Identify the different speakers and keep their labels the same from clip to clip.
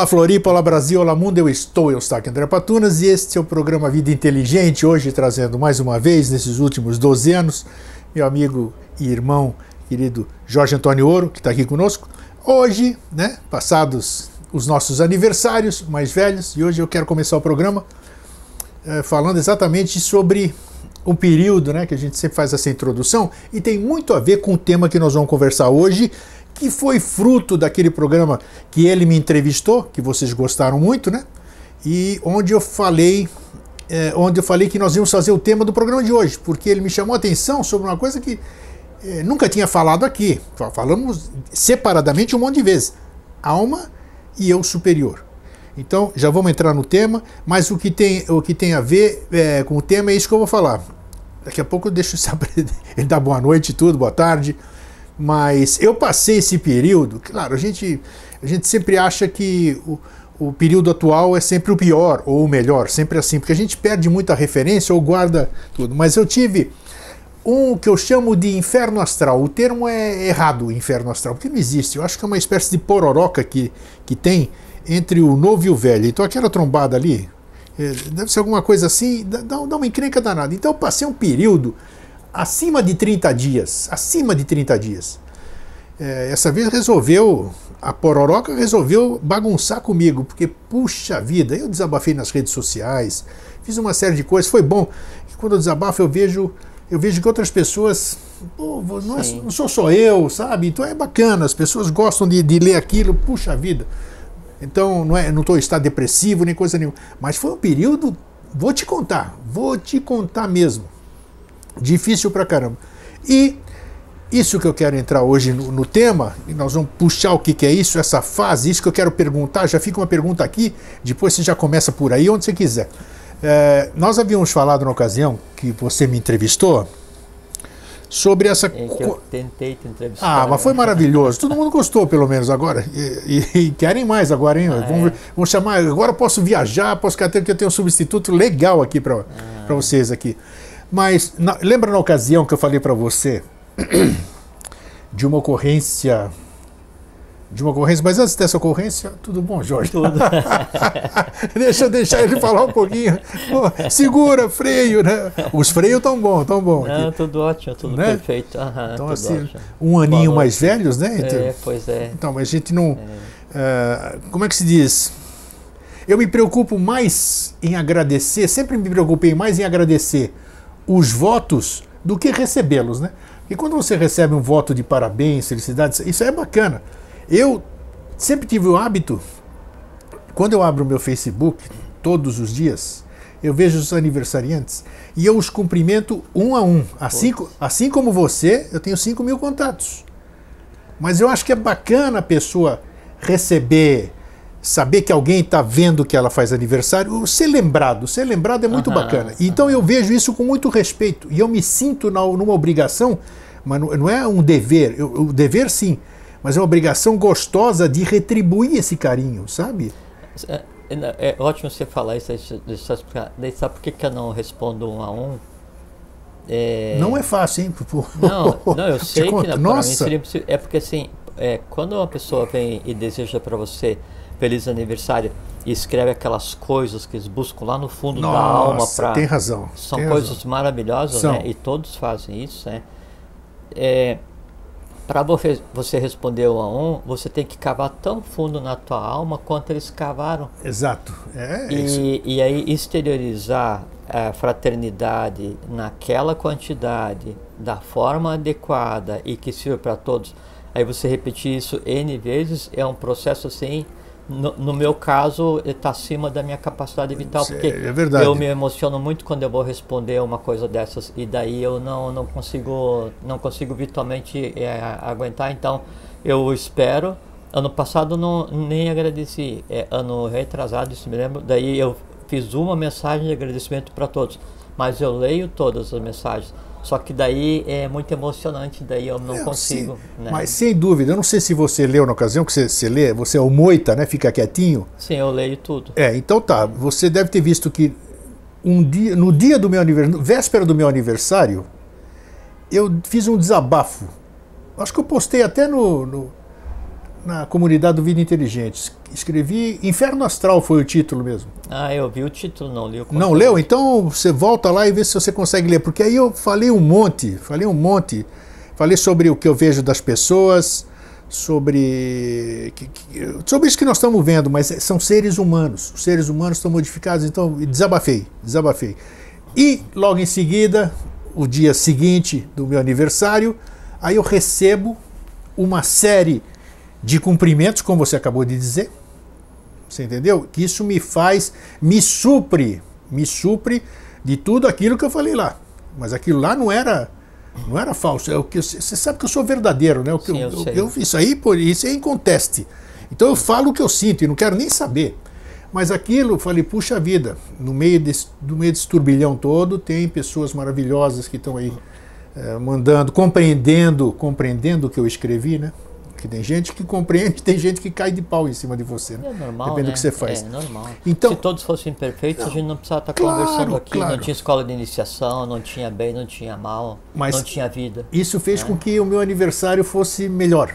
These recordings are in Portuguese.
Speaker 1: Olá Floripa, olá Brasil, olá mundo, eu estou, eu aqui André Patunas e este é o programa Vida Inteligente, hoje trazendo mais uma vez, nesses últimos 12 anos, meu amigo e irmão querido Jorge Antônio Ouro, que está aqui conosco. Hoje, né, passados os nossos aniversários mais velhos, e hoje eu quero começar o programa é, falando exatamente sobre um período, né, que a gente sempre faz essa introdução, e tem muito a ver com o tema que nós vamos conversar hoje, que foi fruto daquele programa que ele me entrevistou, que vocês gostaram muito, né? E onde eu falei, é, onde eu falei que nós íamos fazer o tema do programa de hoje, porque ele me chamou a atenção sobre uma coisa que é, nunca tinha falado aqui. Falamos separadamente um monte de vezes. Alma e eu superior. Então, já vamos entrar no tema, mas o que tem, o que tem a ver é, com o tema é isso que eu vou falar. Daqui a pouco eu deixo saber, ele dá boa noite e tudo, boa tarde. Mas eu passei esse período, claro, a gente, a gente sempre acha que o, o período atual é sempre o pior ou o melhor, sempre assim, porque a gente perde muita referência ou guarda tudo. Mas eu tive um que eu chamo de inferno astral. O termo é errado, inferno astral, porque não existe. Eu acho que é uma espécie de pororoca que, que tem entre o novo e o velho. Então aquela trombada ali, é, deve ser alguma coisa assim, dá, dá uma encrenca danada. Então eu passei um período acima de 30 dias, acima de 30 dias. É, essa vez resolveu, a Pororoca resolveu bagunçar comigo, porque, puxa vida, eu desabafei nas redes sociais, fiz uma série de coisas, foi bom. Quando eu desabafo, eu vejo, eu vejo que outras pessoas, pô, não, é, não, sou só eu, sabe? Então é bacana, as pessoas gostam de, de ler aquilo, puxa vida. Então não é, não estou em estado depressivo nem coisa nenhuma. Mas foi um período, vou te contar, vou te contar mesmo. Difícil pra caramba. E isso que eu quero entrar hoje no, no, tema, e nós vamos puxar o que, que, é isso, essa fase, isso que eu quero perguntar, já fica uma pergunta aqui, depois você já começa por aí, onde você quiser. É, nós havíamos falado na ocasião que você me entrevistou sobre essa.
Speaker 2: É que eu tentei te entrevistar.
Speaker 1: Ah, mas foi maravilhoso. Todo mundo gostou, pelo menos agora. E, e, e querem mais agora, hein? Ah, vamos, é? vamos, chamar. Agora posso viajar, posso que eu tenho um substituto legal aqui para ah. vocês aqui. Mas na, lembra na ocasião que eu falei para você de uma ocorrência de uma ocorrência, mas antes dessa ocorrência, tudo bom, Jorge? Tudo. Deixa eu deixar ele falar um pouquinho. Pô, segura, freio, né? Os freios estão bons, estão bons.
Speaker 2: Não, aqui. tudo ótimo, tudo né? perfeito. Uhum,
Speaker 1: então, assim, ótimo. um aninho mais velhos, né?
Speaker 2: Então, é, pois é.
Speaker 1: Então, mas a gente não. É. Uh, como é que se diz? Eu me preocupo mais em agradecer, sempre me preocupei mais em agradecer os votos do que recebê-los, né? E quando você recebe um voto de parabéns, felicidades, isso é bacana. Eu sempre tive o hábito, quando eu abro o meu Facebook, todos os dias, eu vejo os aniversariantes e eu os cumprimento um a um. Assim, assim como você, eu tenho 5 mil contatos. Mas eu acho que é bacana a pessoa receber saber que alguém está vendo que ela faz aniversário, ser lembrado, ser lembrado é muito uhum, bacana. Então uhum. eu vejo isso com muito respeito e eu me sinto na, numa obrigação, mas não, é um dever, eu, o dever sim, mas é uma obrigação gostosa de retribuir esse carinho, sabe?
Speaker 2: É, é, é ótimo você falar isso, deixa eu explicar. Sabe por que, que eu não respondo um a um?
Speaker 1: É... Não é fácil, hein?
Speaker 2: Não, não eu sei que não, Nossa. Mim seria, é porque assim, é, quando uma pessoa vem e deseja para você feliz aniversário e escreve aquelas coisas que eles buscam lá no fundo Nossa, da alma para
Speaker 1: tem razão
Speaker 2: são
Speaker 1: tem
Speaker 2: coisas
Speaker 1: razão.
Speaker 2: maravilhosas né? e todos fazem isso né? É, para você responder um a um você tem que cavar tão fundo na tua alma quanto eles cavaram.
Speaker 1: Exato é,
Speaker 2: é e, e aí exteriorizar a fraternidade naquela quantidade da forma adequada e que sirva para todos. Aí você repetir isso n vezes é um processo assim no, no, meu caso, está acima da minha capacidade vital, porque
Speaker 1: é
Speaker 2: eu me emociono muito quando eu vou responder uma coisa dessas e daí eu não, não consigo não consigo virtualmente é, aguentar. Então, eu espero. Ano passado não nem agradeci, é, ano retrasado, se me lembro. Daí eu fiz uma mensagem de agradecimento para todos, mas eu leio todas as mensagens. Só que daí é muito emocionante, daí eu não consigo. Né?
Speaker 1: Mas sem dúvida, eu não sei se você leu na ocasião que você, você lê, você é o moita, né? Fica quietinho.
Speaker 2: Sim, eu leio tudo.
Speaker 1: É, então tá. Você deve ter visto que um dia, no dia do meu aniversário, véspera do meu aniversário, eu fiz um desabafo. Acho que eu postei até no, no na comunidade do Vida Inteligente. Escrevi Inferno Astral foi o título mesmo.
Speaker 2: Ah, eu vi o título, não li o
Speaker 1: Não leu? Então você volta lá e vê se você consegue ler, porque aí eu falei um monte, falei um monte. Falei sobre o que eu vejo das pessoas, sobre sobre isso que nós estamos vendo, mas são seres humanos. Os seres humanos estão modificados, então desabafei, desabafei. E logo em seguida, o dia seguinte do meu aniversário, aí eu recebo uma série de cumprimentos, como você acabou de dizer. Você entendeu? Que isso me faz, me supre, me supre de tudo aquilo que eu falei lá. Mas aquilo lá não era não era falso. É o que você sabe que eu sou verdadeiro, né? O que
Speaker 2: Sim,
Speaker 1: eu,
Speaker 2: eu
Speaker 1: eu, isso aí, por isso é inconteste. Então eu falo o que eu sinto e não quero nem saber. Mas aquilo, eu falei, puxa vida, no meio desse, no meio desse turbilhão todo, tem pessoas maravilhosas que estão aí eh, mandando, compreendendo, compreendendo o que eu escrevi, né? Que tem gente que compreende, tem gente que cai de pau em cima de você, né?
Speaker 2: É normal,
Speaker 1: Depende
Speaker 2: né?
Speaker 1: do que você faz.
Speaker 2: É normal.
Speaker 1: Então-
Speaker 2: Se todos fossem perfeitos, a gente não precisava estar
Speaker 1: Claro,
Speaker 2: conversando aqui.
Speaker 1: claro.
Speaker 2: Não tinha escola de iniciação, não tinha bem, não tinha mal,
Speaker 1: Mas-
Speaker 2: não tinha vida.
Speaker 1: Isso fez com que o meu aniversário fosse melhor,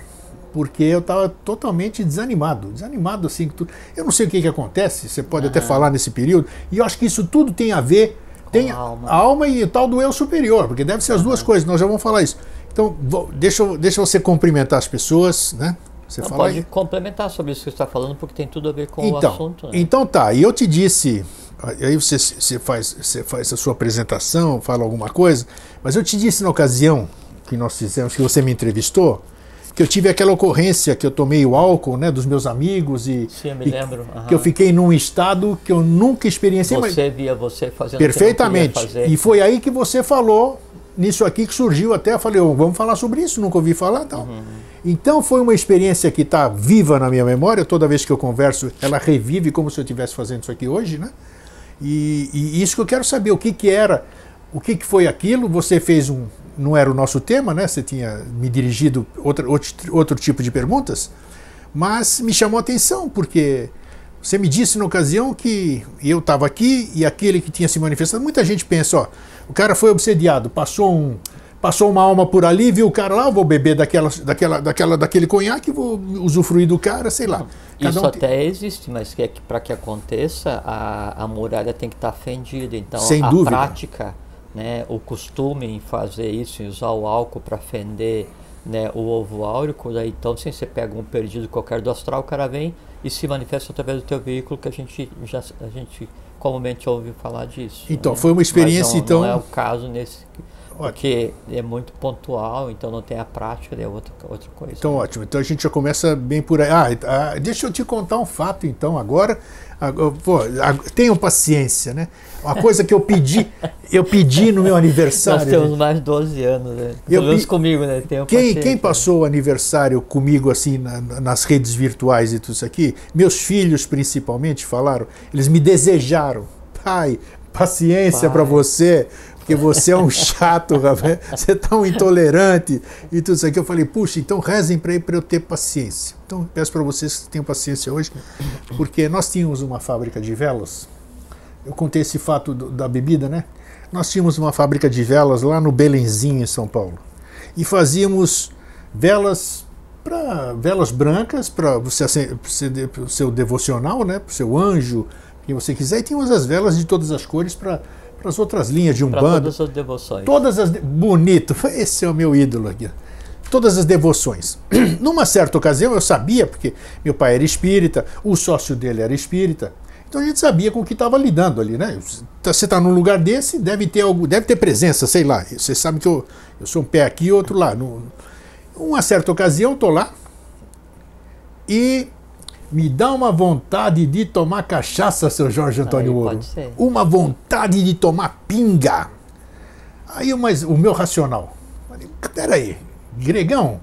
Speaker 1: porque eu estava totalmente desanimado, desanimado assim. tu- Eu não sei o que, que acontece, você pode até falar nesse período, e eu acho que isso tudo tem a ver tem
Speaker 2: a alma.
Speaker 1: a alma e o tal do eu superior, porque deve ser as duas coisas. Nós já vamos falar isso. Então, vou- deixa, eu- deixa você cumprimentar as pessoas, né? Você
Speaker 2: Não, pode
Speaker 1: aí.
Speaker 2: complementar sobre isso que você está falando, porque tem tudo a ver com
Speaker 1: Então,
Speaker 2: o assunto. Né?
Speaker 1: então tá. E eu te disse, aí você, você, faz, você faz a sua apresentação, fala alguma coisa, mas eu te disse na ocasião que nós fizemos, que você me entrevistou, que eu tive aquela ocorrência que eu tomei o álcool, né, dos meus amigos e,
Speaker 2: Sim, eu me
Speaker 1: e
Speaker 2: lembro, aham.
Speaker 1: que eu fiquei num estado que eu nunca experienciei. mas-
Speaker 2: Você via você fazendo
Speaker 1: Perfeitamente.
Speaker 2: o que não queria fazer.
Speaker 1: E foi aí que você falou nisso aqui que surgiu até. Falei, "Ô, vamos falar sobre isso, nunca ouvi falar. Tal.
Speaker 2: Uhum.
Speaker 1: Então foi uma experiência que está viva na minha memória. Toda vez que eu converso, ela revive como se eu estivesse fazendo isso aqui hoje, né? E, e isso que eu quero saber, o que, que era, o que, que foi aquilo. Você fez um. Não era o nosso tema, né? Você tinha me dirigido outra, outro, outro tipo de perguntas, mas me chamou a atenção, porque você me disse na ocasião que eu estava aqui e aquele que tinha se manifestado. Muita gente pensa, ó, o cara foi obsediado, passou um, passou uma alma por ali, viu o cara lá, eu vou beber daquela, daquela, daquela, daquele conhaque, vou usufruir do cara, sei lá. Cada
Speaker 2: Isso
Speaker 1: um tem-
Speaker 2: até existe, mas que, para que aconteça, a, a muralha tem que estar fendida. Então,
Speaker 1: Sem
Speaker 2: a
Speaker 1: dúvida.
Speaker 2: prática, né, o costume em fazer isso, em usar o álcool para fender né, o ovo áurico, daí, então, se você pega um perdido qualquer do astral, o cara vem e se manifesta através do teu veículo, que a gente já a gente comumente ouve falar disso.
Speaker 1: Então,
Speaker 2: né?
Speaker 1: foi uma experiência,
Speaker 2: não,
Speaker 1: então-
Speaker 2: Não é o caso nesse. Porque é muito pontual, então não tem a prática, é outra, outra coisa.
Speaker 1: Então, ótimo. Então a gente já começa bem por aí. Ah, ah, deixa eu te contar um fato, então, agora. Agora, pô, ag- tenham paciência, né? Uma coisa que eu pedi, eu pedi no meu aniversário.
Speaker 2: Nós temos mais de 12 anos, né?
Speaker 1: Eu
Speaker 2: Pelo menos comigo, né? Tenho
Speaker 1: Quem, quem
Speaker 2: né?
Speaker 1: passou o aniversário comigo assim na- na- nas redes virtuais e tudo isso aqui, meus filhos principalmente falaram, eles me desejaram, pai, paciência para você, porque você é um chato, rapaz, você é tão intolerante e tudo isso aqui. Eu falei, puxa, então rezem para eu ter paciência. Então peço para vocês que tenham paciência hoje, porque nós tínhamos uma fábrica de velas. Eu contei esse fato do- da bebida, né? Nós tínhamos uma fábrica de velas lá no Belenzinho, em São Paulo. E fazíamos velas para velas brancas para você o seu devocional, né? Para o seu anjo, quem você quiser. E tínhamos as velas de todas as cores para as outras linhas de
Speaker 2: Para
Speaker 1: umbanda.
Speaker 2: todas as devoções.
Speaker 1: Todas as. de- Bonito, esse é o meu ídolo aqui. Todas as devoções. Numa certa ocasião eu sabia, porque meu pai era espírita, o sócio dele era espírita. Então a gente sabia com o que estava lidando ali, né? Você está num lugar desse, deve ter algo, deve ter presença, sei lá. Você sabe que eu, eu sou um pé aqui e outro lá. No, uma certa ocasião eu tô lá e me dá uma vontade de tomar cachaça, seu Jorge Antônio
Speaker 2: Aí
Speaker 1: Ouro.
Speaker 2: pode ser.
Speaker 1: Uma vontade de tomar pinga. Aí mas, o meu racional. Falei, peraí, Gregão,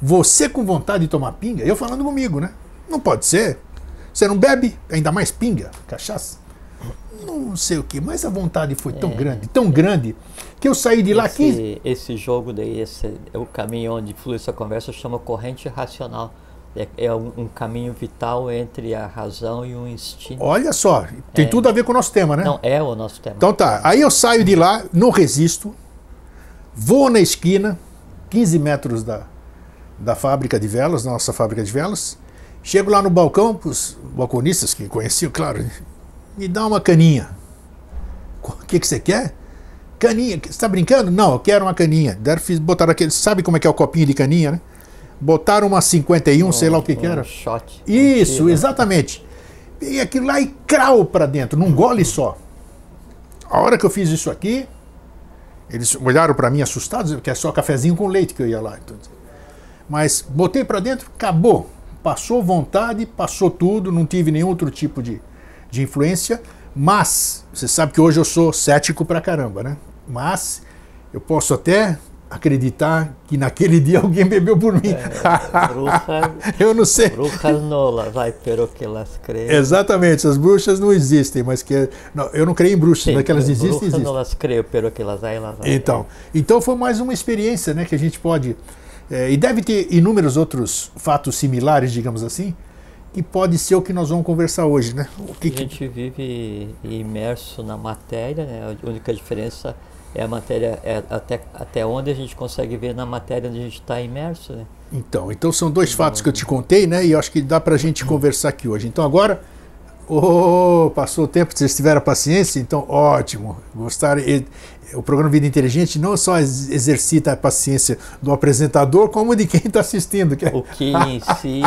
Speaker 1: você com vontade de tomar pinga? Eu falando comigo, né? Não pode ser. Você não bebe, ainda mais pinga, cachaça? Não sei o que, mas a vontade foi tão grande, tão grande, que eu saí de lá 15.
Speaker 2: esse, esse jogo daí, esse, é o caminho onde flui essa conversa, chama corrente racional. É, é um, caminho vital entre a razão e o instinto.
Speaker 1: Olha só, tem tudo a ver com o nosso tema, né?
Speaker 2: Não, é o nosso tema.
Speaker 1: Então tá, aí eu saio de lá, não resisto, vou na esquina, 15 metros da, da fábrica de velas, nossa fábrica de velas. Chego lá no balcão, os balconistas que conheciam, claro, me dá uma caninha. O que, que você quer? Caninha. Você está brincando? Não, eu quero uma caninha. Deram, fiz, botaram aquele. Sabe como é que é o copinho de caninha, né? Botaram uma 51, um, sei lá o que,
Speaker 2: um
Speaker 1: que era.
Speaker 2: Shot.
Speaker 1: Isso,
Speaker 2: um
Speaker 1: exatamente. E aquilo lá e crau para dentro, num gole só. A hora que eu fiz isso aqui, eles olharam para mim assustados, que é só cafezinho com leite que eu ia lá. Mas botei para dentro, acabou. Passou vontade, passou tudo, não tive nenhum outro tipo de, de influência. Mas, você sabe que hoje eu sou cético pra caramba, né? Mas eu posso até acreditar que naquele dia alguém bebeu por mim.
Speaker 2: É, bruxa,
Speaker 1: eu não sei.
Speaker 2: Bruxas nolas, vai, pero que elas creem.
Speaker 1: Exatamente, as bruxas não existem, mas que não, eu não creio em bruxas,
Speaker 2: Sim,
Speaker 1: mas que elas existem,
Speaker 2: bruxas
Speaker 1: existem.
Speaker 2: não elas creem, pero que elas aí, elas aí.
Speaker 1: Então, então foi mais uma experiência, né, que a gente pode é, e deve ter inúmeros outros fatos similares, digamos assim, que pode ser o que nós vamos conversar hoje, né? Que,
Speaker 2: A gente vive imerso na matéria, né? A única diferença é a matéria, é até, até onde a gente consegue ver na matéria onde a gente está imerso, né?
Speaker 1: Então, então são dois fatos que eu te contei, né? E acho que dá pra gente conversar aqui hoje. Então agora, oh, passou o tempo, vocês tiveram paciência, então ótimo. Gostaram. O programa Vida Inteligente não só exercita a paciência do apresentador, como de quem está assistindo.
Speaker 2: O que em si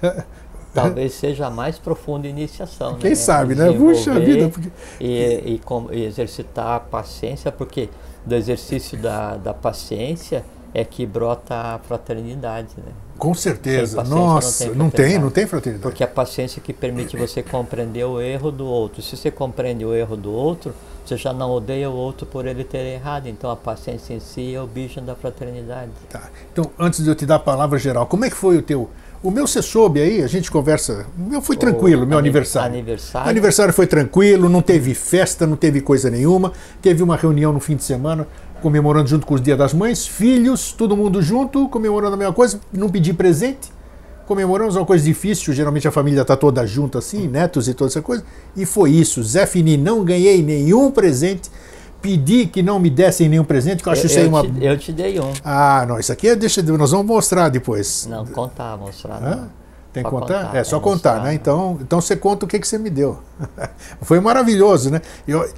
Speaker 2: talvez seja a mais profunda iniciação.
Speaker 1: Quem
Speaker 2: né?
Speaker 1: sabe, né? Puxa vida. Porque...
Speaker 2: E, e, e, exercitar a paciência, porque do exercício da, da paciência é que brota a fraternidade, né?
Speaker 1: Com certeza. Nossa, não tem, não tem, não tem fraternidade.
Speaker 2: Porque a paciência que permite você compreender o erro do outro. Se você compreende o erro do outro, você já não odeia o outro por ele ter errado. Então a paciência em si é o bicho da fraternidade.
Speaker 1: Tá. Então, antes de eu te dar a palavra geral, como é que foi o teu o meu você soube aí, a gente conversa. O meu foi tranquilo, o meu aniversário.
Speaker 2: Aniversário.
Speaker 1: O aniversário foi tranquilo, não teve festa, não teve coisa nenhuma. Teve uma reunião no fim de semana, comemorando junto com os Dia das Mães, filhos, todo mundo junto, comemorando a mesma coisa, não pedi presente. Comemoramos uma coisa difícil, geralmente a família está toda junta assim, netos e toda essa coisa. E foi isso. Zé Fini, não ganhei nenhum presente pedi que não me dessem nenhum presente, que eu acho
Speaker 2: eu,
Speaker 1: isso aí uma.
Speaker 2: Te, eu te dei um.
Speaker 1: Ah, não, isso aqui é, deixa, nós vamos mostrar depois.
Speaker 2: Não, contar, mostrar. Não.
Speaker 1: Tem que contar? contar? É só contar, mostrar, né? Então, então você conta o que, que você me deu. Foi maravilhoso, né? Eu,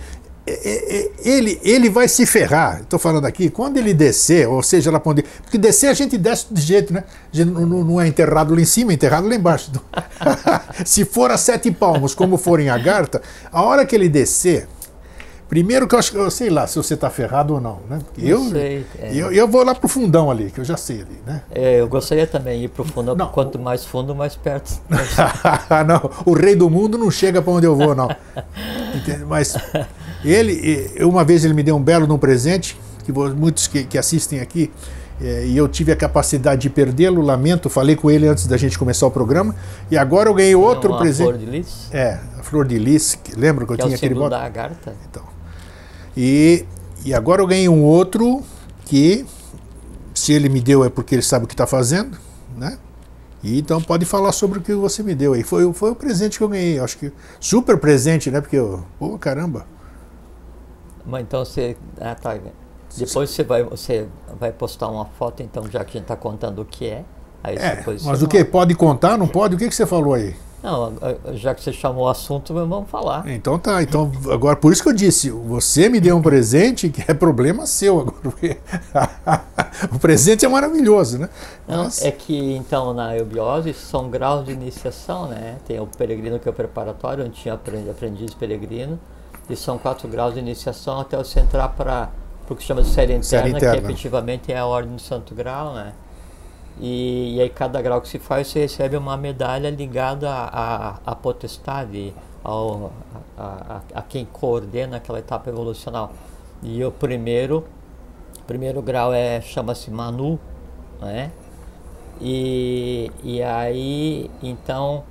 Speaker 1: ele, ele vai se ferrar, estou falando aqui, quando ele descer, ou seja, lá onde. Porque descer a gente desce de jeito, né? Não, não, é enterrado lá em cima, é enterrado lá embaixo. se for a sete palmos, como for em Agartha, a hora que ele descer, Primeiro que eu acho que eu sei lá se você está ferrado ou não, né?
Speaker 2: Porque eu, sei,
Speaker 1: é. eu, eu vou lá pro fundão ali, que eu já sei ali, né?
Speaker 2: É, eu gostaria também de ir pro fundão, não. quanto mais fundo, mais perto.
Speaker 1: não, o rei do mundo não chega para onde eu vou, não. Mas ele, uma vez ele me deu um belo de um presente, que muitos que, que assistem aqui, é, e eu tive a capacidade de perdê-lo, lamento, falei com ele antes da gente começar o programa, e agora eu ganhei outro presente.
Speaker 2: Flor de lis?
Speaker 1: É, a flor de lis, lembra que eu
Speaker 2: que
Speaker 1: tinha
Speaker 2: é o
Speaker 1: aquele
Speaker 2: botão? da agarta?
Speaker 1: Então, e, e agora eu ganhei um outro que, se ele me deu, é porque ele sabe o que está fazendo, né? E então pode falar sobre o que você me deu aí. Foi, foi o presente que eu ganhei, acho que super presente, né? Porque eu, pô, caramba.
Speaker 2: Mas então você, ah, tá. Depois você vai, você vai postar uma foto, então já que a gente está contando o que é. Aí
Speaker 1: é, mas o que pode contar, não pode? O que, que você falou aí?
Speaker 2: Não, já que você chamou o assunto, vamos falar.
Speaker 1: Então tá, então agora por isso que eu disse, você me deu um presente que é problema seu agora. o presente é maravilhoso, né?
Speaker 2: Não, Mas... É que então na eubiose são graus de iniciação, né? Tem o peregrino que é o preparatório, onde tinha aprendiz peregrino, e são quatro graus de iniciação até você entrar para o que chama de série interna, série interna, que efetivamente é a ordem do santo grau, né? E, e, aí cada grau que se faz você recebe uma medalha ligada à potestade, ao, a, a, a, quem coordena aquela etapa evolucional. E o primeiro, primeiro grau é chama-se Manu, né? E, e aí então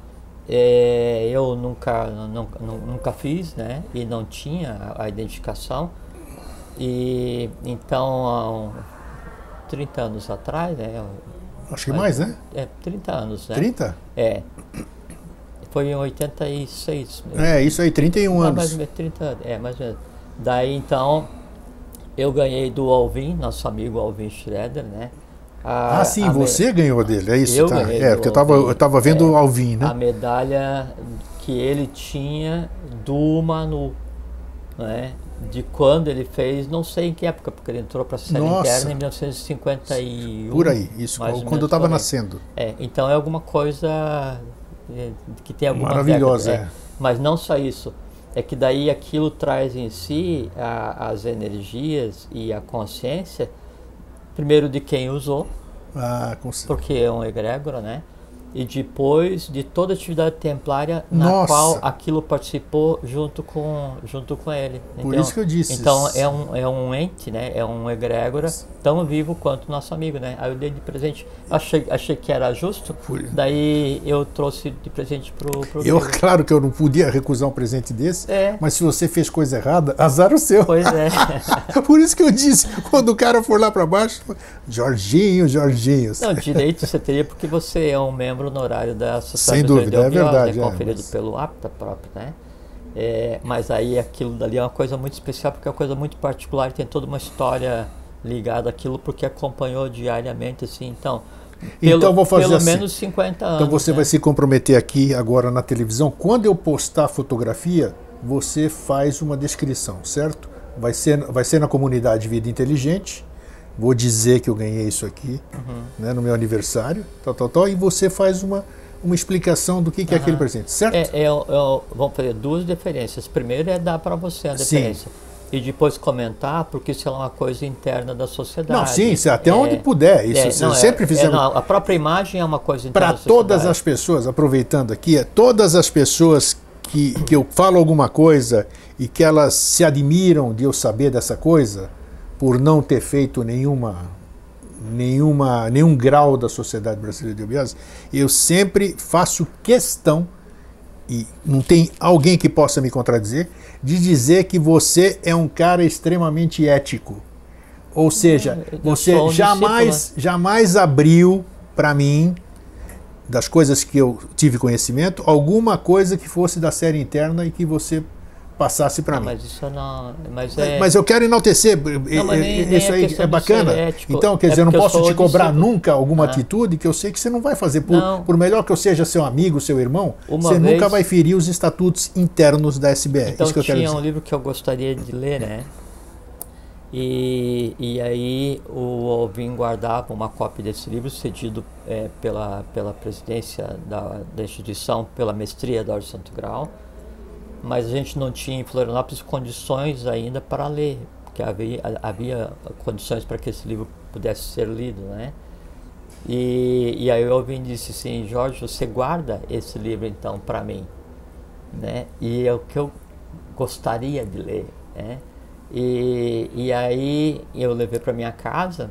Speaker 2: é, eu nunca, nunca, nunca fiz, né? E não tinha a identificação. E então, há 30 anos atrás, né?
Speaker 1: Acho que mais, né?
Speaker 2: É, 30 anos, né?
Speaker 1: 30?
Speaker 2: É. Foi em 86.
Speaker 1: Mesmo. É, isso aí, 31 Não, anos.
Speaker 2: Mais ou menos, 30 é, mais ou menos. Daí então, eu ganhei do Alvin, nosso amigo Alvin Schroeder, né?
Speaker 1: A, ah, sim, você me... ganhou dele, é isso?
Speaker 2: Eu
Speaker 1: tá. é, porque eu estava eu tava vendo
Speaker 2: é,
Speaker 1: Alvin, né?
Speaker 2: A medalha que ele tinha do Manu, né? De quando ele fez, não sei em que época, porque ele entrou para a série
Speaker 1: Nossa.
Speaker 2: interna em 1951.
Speaker 1: Por aí, isso, quando eu estava nascendo.
Speaker 2: É, então é alguma coisa é, que tem alguma
Speaker 1: Maravilhosa,
Speaker 2: década, é. Mas não só isso, é que daí aquilo traz em si a, as energias e a consciência, primeiro de quem usou,
Speaker 1: ah,
Speaker 2: porque é um egrégora, né? E depois de toda a atividade templária na
Speaker 1: Nossa.
Speaker 2: qual aquilo participou junto com junto com ele.
Speaker 1: Por então, isso que eu disse.
Speaker 2: Então é um, é um ente, né? É um egrégora tão vivo quanto nosso amigo, né? Aí eu dei de presente, achei, achei que era justo, Por... daí eu trouxe de presente pro, pro
Speaker 1: Eu, claro que eu não podia recusar um presente desse,
Speaker 2: é.
Speaker 1: mas se você fez coisa errada, azar o seu.
Speaker 2: Pois é.
Speaker 1: Por isso que eu disse, quando o cara for lá para baixo, Jorginho, Jorginho.
Speaker 2: Não, direito você teria porque você é um membro honorário da
Speaker 1: Sociedade Sem dúvida, é verdade.
Speaker 2: É, conferido é, mas... pelo APTA próprio, né? É, mas aí aquilo dali é uma coisa muito especial porque é uma coisa muito particular, tem toda uma história ligada àquilo porque acompanhou diariamente, assim, então...
Speaker 1: Pelo, então vou fazer
Speaker 2: pelo
Speaker 1: assim.
Speaker 2: menos 50 anos.
Speaker 1: Então você
Speaker 2: né?
Speaker 1: vai se comprometer aqui agora na televisão. Quando eu postar a fotografia, você faz uma descrição, certo? Vai ser, vai ser na comunidade Vida Inteligente vou dizer que eu ganhei isso aqui uhum. né, no meu aniversário, tal, tal, tal, e você faz uma, uma explicação do que, que uhum. é aquele presente, certo?
Speaker 2: É, é, é, vamos fazer duas diferenças. Primeiro é dar para você a diferença. Sim. E depois comentar, porque isso é uma coisa interna da sociedade.
Speaker 1: Não, sim, até onde é, puder. Isso é, não, sempre
Speaker 2: é,
Speaker 1: fizemos.
Speaker 2: Não, a própria imagem é uma coisa interna.
Speaker 1: Para todas as pessoas, aproveitando aqui, todas as pessoas que, que eu falo alguma coisa e que elas se admiram de eu saber dessa coisa, por não ter feito nenhuma, nenhuma, nenhum grau da Sociedade Brasileira de Obiose, eu sempre faço questão, e não tem alguém que possa me contradizer, de dizer que você é um cara extremamente ético. Ou seja, você um jamais, discípulo. jamais abriu para mim, das coisas que eu tive conhecimento, alguma coisa que fosse da série interna e que você passasse para mim.
Speaker 2: Mas isso não. Mas, é...
Speaker 1: mas eu quero enaltecer. Não, nem, isso aí é bacana. Então, quer é dizer, eu não posso te cobrar nunca alguma ah. atitude que eu sei que você não vai fazer. Por, por melhor que eu seja seu amigo, seu irmão, Uma você vez... nunca vai ferir os estatutos internos da SBR.
Speaker 2: Então,
Speaker 1: isso que eu
Speaker 2: tinha
Speaker 1: quero
Speaker 2: um livro que eu gostaria de ler, né? E, e aí o Alvin guardava uma cópia desse livro cedido é, pela, pela presidência da, da instituição, pela mestria da Ordem Santo Grau mas a gente não tinha em Florianópolis condições ainda para ler, porque havia, havia condições para que esse livro pudesse ser lido, né? E, e aí eu ouvi e disse assim, Jorge, você guarda esse livro então para mim, né? E é o que eu gostaria de ler, né? E, e aí eu levei para minha casa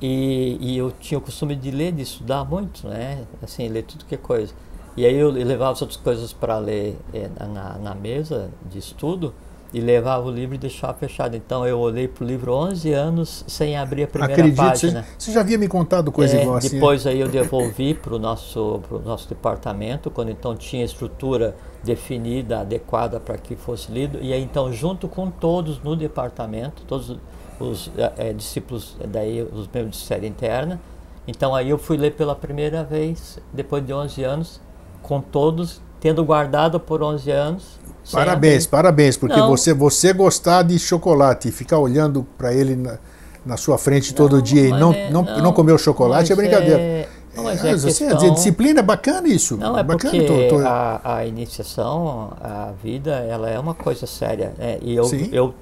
Speaker 2: e, e eu tinha o costume de ler, de estudar muito, né? Assim, ler tudo que é coisa. E aí eu levava as outras coisas para ler é, na, na, mesa de estudo e levava o livro e deixava fechado. Então eu olhei para o livro 11 anos sem abrir a primeira
Speaker 1: Acredito,
Speaker 2: página.
Speaker 1: Você, já havia me contado coisa é, igual assim?
Speaker 2: Depois aí eu devolvi para o nosso, pro nosso departamento, quando então tinha estrutura definida, adequada para que fosse lido. E aí então junto com todos no departamento, todos os é, discípulos, daí os membros de série interna, então aí eu fui ler pela primeira vez, depois de 11 anos, com todos, tendo guardado por 11 anos.
Speaker 1: Parabéns, abrir. parabéns, porque você, você gostar de chocolate e ficar olhando para ele na, na, sua frente todo não, dia e não, é, não, não, não comer o chocolate é brincadeira. É,
Speaker 2: não, é, assim,
Speaker 1: questão... a disciplina é bacana isso.
Speaker 2: Não, é bacana, porque tô, tô... A, a, iniciação, a vida, ela é uma coisa séria. Né? E eu, eu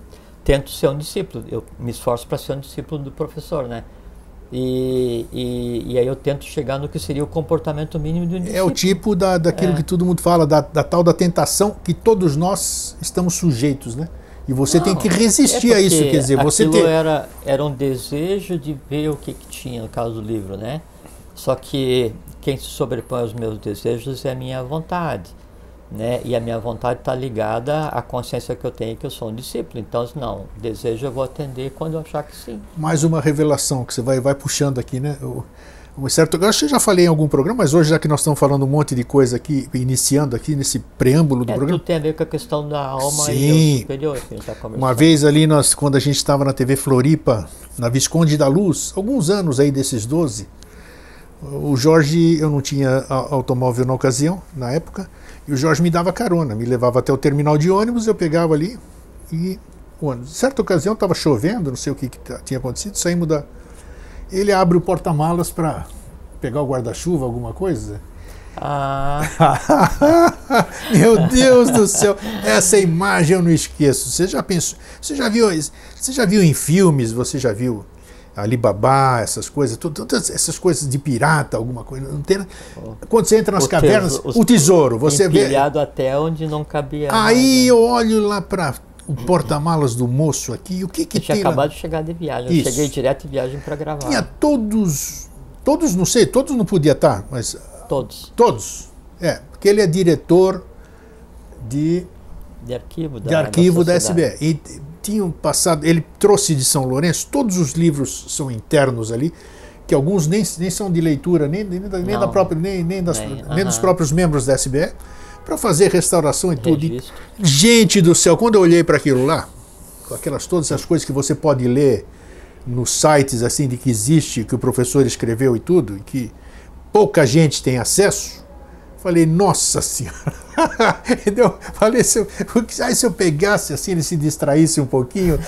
Speaker 2: tento ser um discípulo, eu me esforço para ser um discípulo do professor, né? E, e, e, aí eu tento chegar no que seria o comportamento mínimo de um discípulo.
Speaker 1: É o tipo da, daquilo é. que todo mundo fala, da, da, tal da tentação que todos nós estamos sujeitos, né? E você Não, tem que resistir é a isso, quer dizer, você
Speaker 2: ter... era, era um desejo de ver o que, que tinha no caso do livro, né? Só que quem se sobrepõe aos meus desejos é a minha vontade né? E a minha vontade está ligada à consciência que eu tenho que eu sou um discípulo. Então, não, desejo eu vou atender quando eu achar que sim.
Speaker 1: Mais uma revelação que você vai, vai puxando aqui, né? O, Um certo, eu acho que já falei em algum programa, mas hoje, já que nós estamos falando um monte de coisa aqui, iniciando aqui nesse preâmbulo do
Speaker 2: É,
Speaker 1: programa.
Speaker 2: tudo tem a ver com a questão da alma
Speaker 1: Sim.
Speaker 2: e superior que tá
Speaker 1: Uma vez ali, nós, quando a gente estava na TV Floripa, na Visconde da Luz, alguns anos aí desses 12, o Jorge, eu não tinha automóvel na ocasião, na época, e o Jorge me dava carona, me levava até o terminal de ônibus, eu pegava ali e o ônibus. Certa ocasião estava chovendo, não sei o que, que tinha acontecido, saímos da. Ele abre o porta-malas para pegar o guarda-chuva, alguma coisa.
Speaker 2: Ah,
Speaker 1: Meu Deus do céu, essa imagem eu não esqueço. Você já pensou? Você já viu? Você já viu em filmes? Você já viu Alibaba, essas coisas, todas essas coisas de pirata, alguma coisa? Não tem. Quando você entra nas
Speaker 2: O
Speaker 1: cavernas,
Speaker 2: tesouro-
Speaker 1: o tesouro, você vê.
Speaker 2: até onde não cabia.
Speaker 1: Aí
Speaker 2: né?
Speaker 1: eu olho lá para o porta-malas do moço aqui, o que que
Speaker 2: Eu tinha
Speaker 1: tem lá?
Speaker 2: acabado de chegar de viagem.
Speaker 1: Isso.
Speaker 2: Eu cheguei direto de viagem para gravar.
Speaker 1: Tinha todos, todos não sei, todos não podia estar, mas
Speaker 2: Todos.
Speaker 1: todos. É, porque ele é diretor de
Speaker 2: De arquivo da
Speaker 1: de arquivo da,
Speaker 2: sociedade.
Speaker 1: SBE. E tinham passado, ele trouxe de São Lourenço, todos os livros são internos ali, que alguns nem, nem são de leitura, nem, nem, da, nem da própria, nem, nem, das,
Speaker 2: Nem,
Speaker 1: nem dos
Speaker 2: aham.
Speaker 1: próprios membros da SBE, para fazer restauração e tudo. E, gente do céu, quando eu olhei para aquilo lá, com aquelas todas as coisas que você pode ler nos sites assim de que existe, que o professor escreveu e tudo, e que pouca gente tem acesso, falei, nossa senhora. Entendeu? Falei, se eu, aí se eu pegasse assim, ele se distraísse um pouquinho,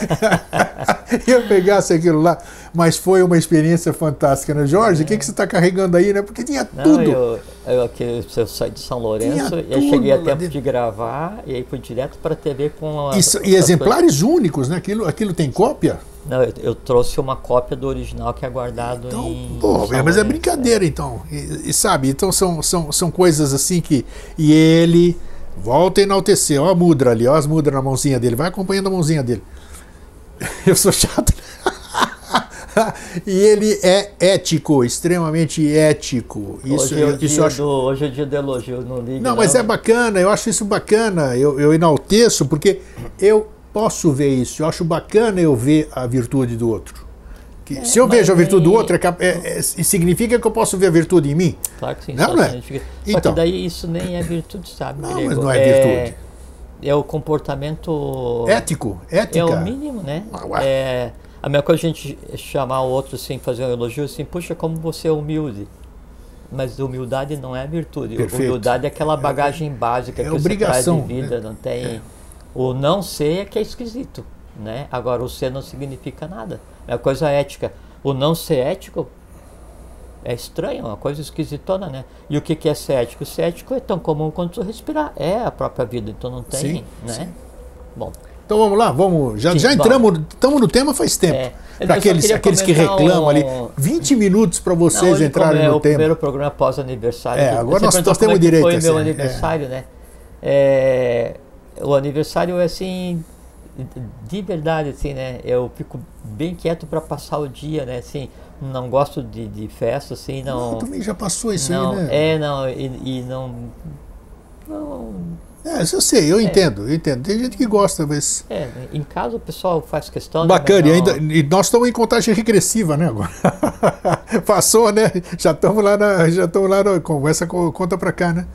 Speaker 1: eu pegasse aquilo lá. Mas foi uma experiência fantástica, né? Jorge, o que, que você está carregando aí, né? Porque tinha
Speaker 2: Não,
Speaker 1: tudo.
Speaker 2: eu, eu, aqui, eu saí de São Lourenço
Speaker 1: Tinha
Speaker 2: e aí cheguei a tempo
Speaker 1: dentro.
Speaker 2: de gravar e aí fui direto para a TV com a,
Speaker 1: E,
Speaker 2: com
Speaker 1: e exemplares únicos, né? Aquilo, aquilo tem cópia?
Speaker 2: Não, eu, eu trouxe uma cópia do original que é guardado
Speaker 1: Então,
Speaker 2: em.
Speaker 1: pô, mas é
Speaker 2: Lourenço,
Speaker 1: brincadeira, então. E, e sabe, então são, são, são coisas assim que. E ele volta a enaltecer. Ó a mudra ali, ó as mudras na mãozinha dele. Vai acompanhando a mãozinha dele. Eu sou chato. e ele é ético, extremamente ético. Isso,
Speaker 2: hoje, é
Speaker 1: isso
Speaker 2: dia
Speaker 1: eu acho.
Speaker 2: do, hoje é dia do elogio, não liga.
Speaker 1: Não, mas é bacana, eu acho isso bacana, eu, eu enalteço, porque eu posso ver isso, eu acho bacana eu ver a virtude do outro. Que se eu vejo a virtude do outro, é, é- é- significa que eu posso ver a virtude em mim?
Speaker 2: Claro que sim.
Speaker 1: Não,
Speaker 2: só
Speaker 1: não é? Então.
Speaker 2: que daí isso nem é virtude, sabe?
Speaker 1: Não,
Speaker 2: Grego?
Speaker 1: mas não é virtude.
Speaker 2: É o comportamento.
Speaker 1: Ético, ética.
Speaker 2: É o mínimo, né?
Speaker 1: Ah.
Speaker 2: É, a mesma coisa a gente chamar o outro assim, fazer um elogio assim, puxa, como você é humilde. Mas humildade não é virtude.
Speaker 1: Perfeito.
Speaker 2: Humildade é aquela bagagem básica
Speaker 1: é
Speaker 2: que
Speaker 1: obrigação,
Speaker 2: você traz de vida, não tem. O não ser é que é esquisito, né? Agora o ser não significa nada. É uma coisa ética. O não ser ético é estranho, é uma coisa esquisitona, né? E o que que é ser ético? Ser ético é tão comum quanto respirar. É a própria vida, então não tem,
Speaker 1: Sim,
Speaker 2: né?
Speaker 1: sim.
Speaker 2: Bom,
Speaker 1: Então vamos lá, vamos. Já,
Speaker 2: Sim,
Speaker 1: já entramos, estamos no tema faz tempo.
Speaker 2: É.
Speaker 1: Para aqueles, aqueles que reclamam ali,
Speaker 2: um-
Speaker 1: 20 minutos para
Speaker 2: Não,
Speaker 1: vocês
Speaker 2: hoje,
Speaker 1: entrarem
Speaker 2: é
Speaker 1: no
Speaker 2: o
Speaker 1: tema.
Speaker 2: primeiro programa pós-aniversário.
Speaker 1: É, agora nós- nós temos
Speaker 2: é
Speaker 1: direito
Speaker 2: Foi
Speaker 1: a
Speaker 2: meu
Speaker 1: essa,
Speaker 2: aniversário, né? É, o aniversário é assim, de verdade, assim, né? Eu fico bem quieto para passar o dia, né? Assim, não gosto de, de festa, assim,
Speaker 1: Não,
Speaker 2: não.
Speaker 1: também já passou isso
Speaker 2: não,
Speaker 1: aí, né?
Speaker 2: é, não, e, e não. Não,
Speaker 1: É, eu sei, eu entendo, eu entendo. Tem gente que gosta, mas.
Speaker 2: é, em casa o pessoal faz questão. né,
Speaker 1: Bacana,
Speaker 2: mas
Speaker 1: e, ainda, e nós estamos em contagem regressiva, né, agora? Passou, né? Já estamos lá na. Já estamos lá na. Conversa co- conta pra cá, né?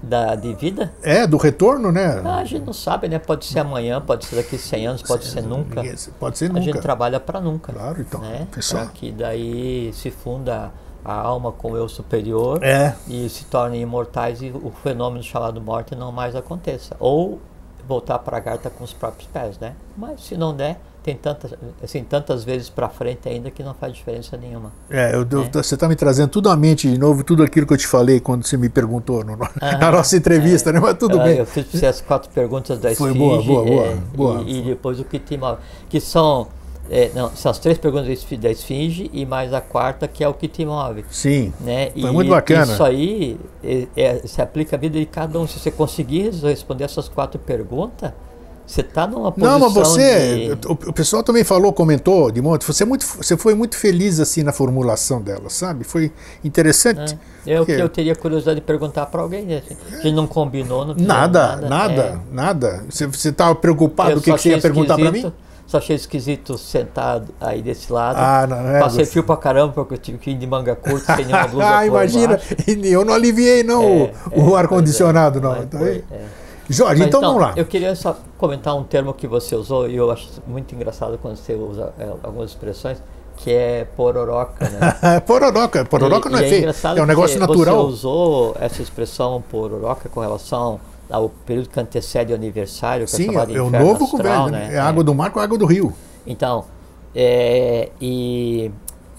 Speaker 2: Da, de vida?
Speaker 1: É, do retorno, né?
Speaker 2: Ah, a gente não sabe, né? Pode ser amanhã, pode ser daqui 100 anos, pode ser nunca.
Speaker 1: Pode ser
Speaker 2: A gente
Speaker 1: nunca.
Speaker 2: trabalha para nunca.
Speaker 1: Claro, então,
Speaker 2: Né?
Speaker 1: pessoal.
Speaker 2: Que daí se funda a alma com o eu superior
Speaker 1: É.
Speaker 2: e se tornem imortais e o fenômeno chamado morte não mais aconteça. Ou voltar para a garta com os próprios pés, né? Mas se não der, tem tantas, assim, tantas vezes para frente ainda que não faz diferença nenhuma.
Speaker 1: É, eu, eu-
Speaker 2: É.
Speaker 1: você está me trazendo tudo à mente de novo, tudo aquilo que eu te falei quando você me perguntou no- na nossa entrevista, né? Mas tudo
Speaker 2: Ah,
Speaker 1: bem.
Speaker 2: Eu fiz você as quatro perguntas da
Speaker 1: Foi
Speaker 2: esfinge.
Speaker 1: boa, boa, boa,
Speaker 2: é,
Speaker 1: boa.
Speaker 2: E, e depois o que te move. Que são, é, não, são as três perguntas da esfinge e mais a quarta que é o que te move.
Speaker 1: Sim.
Speaker 2: Né?
Speaker 1: Foi
Speaker 2: e
Speaker 1: muito bacana.
Speaker 2: Isso aí é- é- se aplica à vida de cada um. Se você conseguir responder essas quatro perguntas, você está numa posição
Speaker 1: Não, mas você,
Speaker 2: de...
Speaker 1: o, o pessoal também falou, comentou de monte, você, é muito, você foi muito feliz assim na formulação dela, sabe? Foi interessante.
Speaker 2: né? É o que eu teria curiosidade de perguntar para alguém. Né? A gente não combinou, não fizemos
Speaker 1: Nada, nada,
Speaker 2: é.
Speaker 1: nada. Você, estava preocupado
Speaker 2: Eu
Speaker 1: o que, que você ia perguntar para mim?
Speaker 2: Só achei esquisito sentado aí desse lado.
Speaker 1: Ah, não, é,
Speaker 2: Passei
Speaker 1: você-
Speaker 2: fio pra caramba porque eu tive que ir de manga curta sem nenhuma blusa
Speaker 1: ah, imagina, eu não aliviei não
Speaker 2: É,
Speaker 1: o, o
Speaker 2: é,
Speaker 1: ar-condicionado,
Speaker 2: pois
Speaker 1: não.
Speaker 2: é,
Speaker 1: Então, aí-
Speaker 2: foi, é.
Speaker 1: Jorge,
Speaker 2: Mas
Speaker 1: então, vamos lá.
Speaker 2: Eu queria só comentar um termo que você usou e eu acho muito engraçado quando você usa é, algumas expressões, que é pororoca, né?
Speaker 1: pororoca, pororoca
Speaker 2: E-
Speaker 1: não
Speaker 2: e
Speaker 1: é feio, é um negócio natural.
Speaker 2: Você usou essa expressão pororoca com relação ao período que antecede o aniversário, que é
Speaker 1: Sim,
Speaker 2: chamado
Speaker 1: é o novo com
Speaker 2: astral,
Speaker 1: velho, né? É água do mar com água do rio.
Speaker 2: Então, é, e,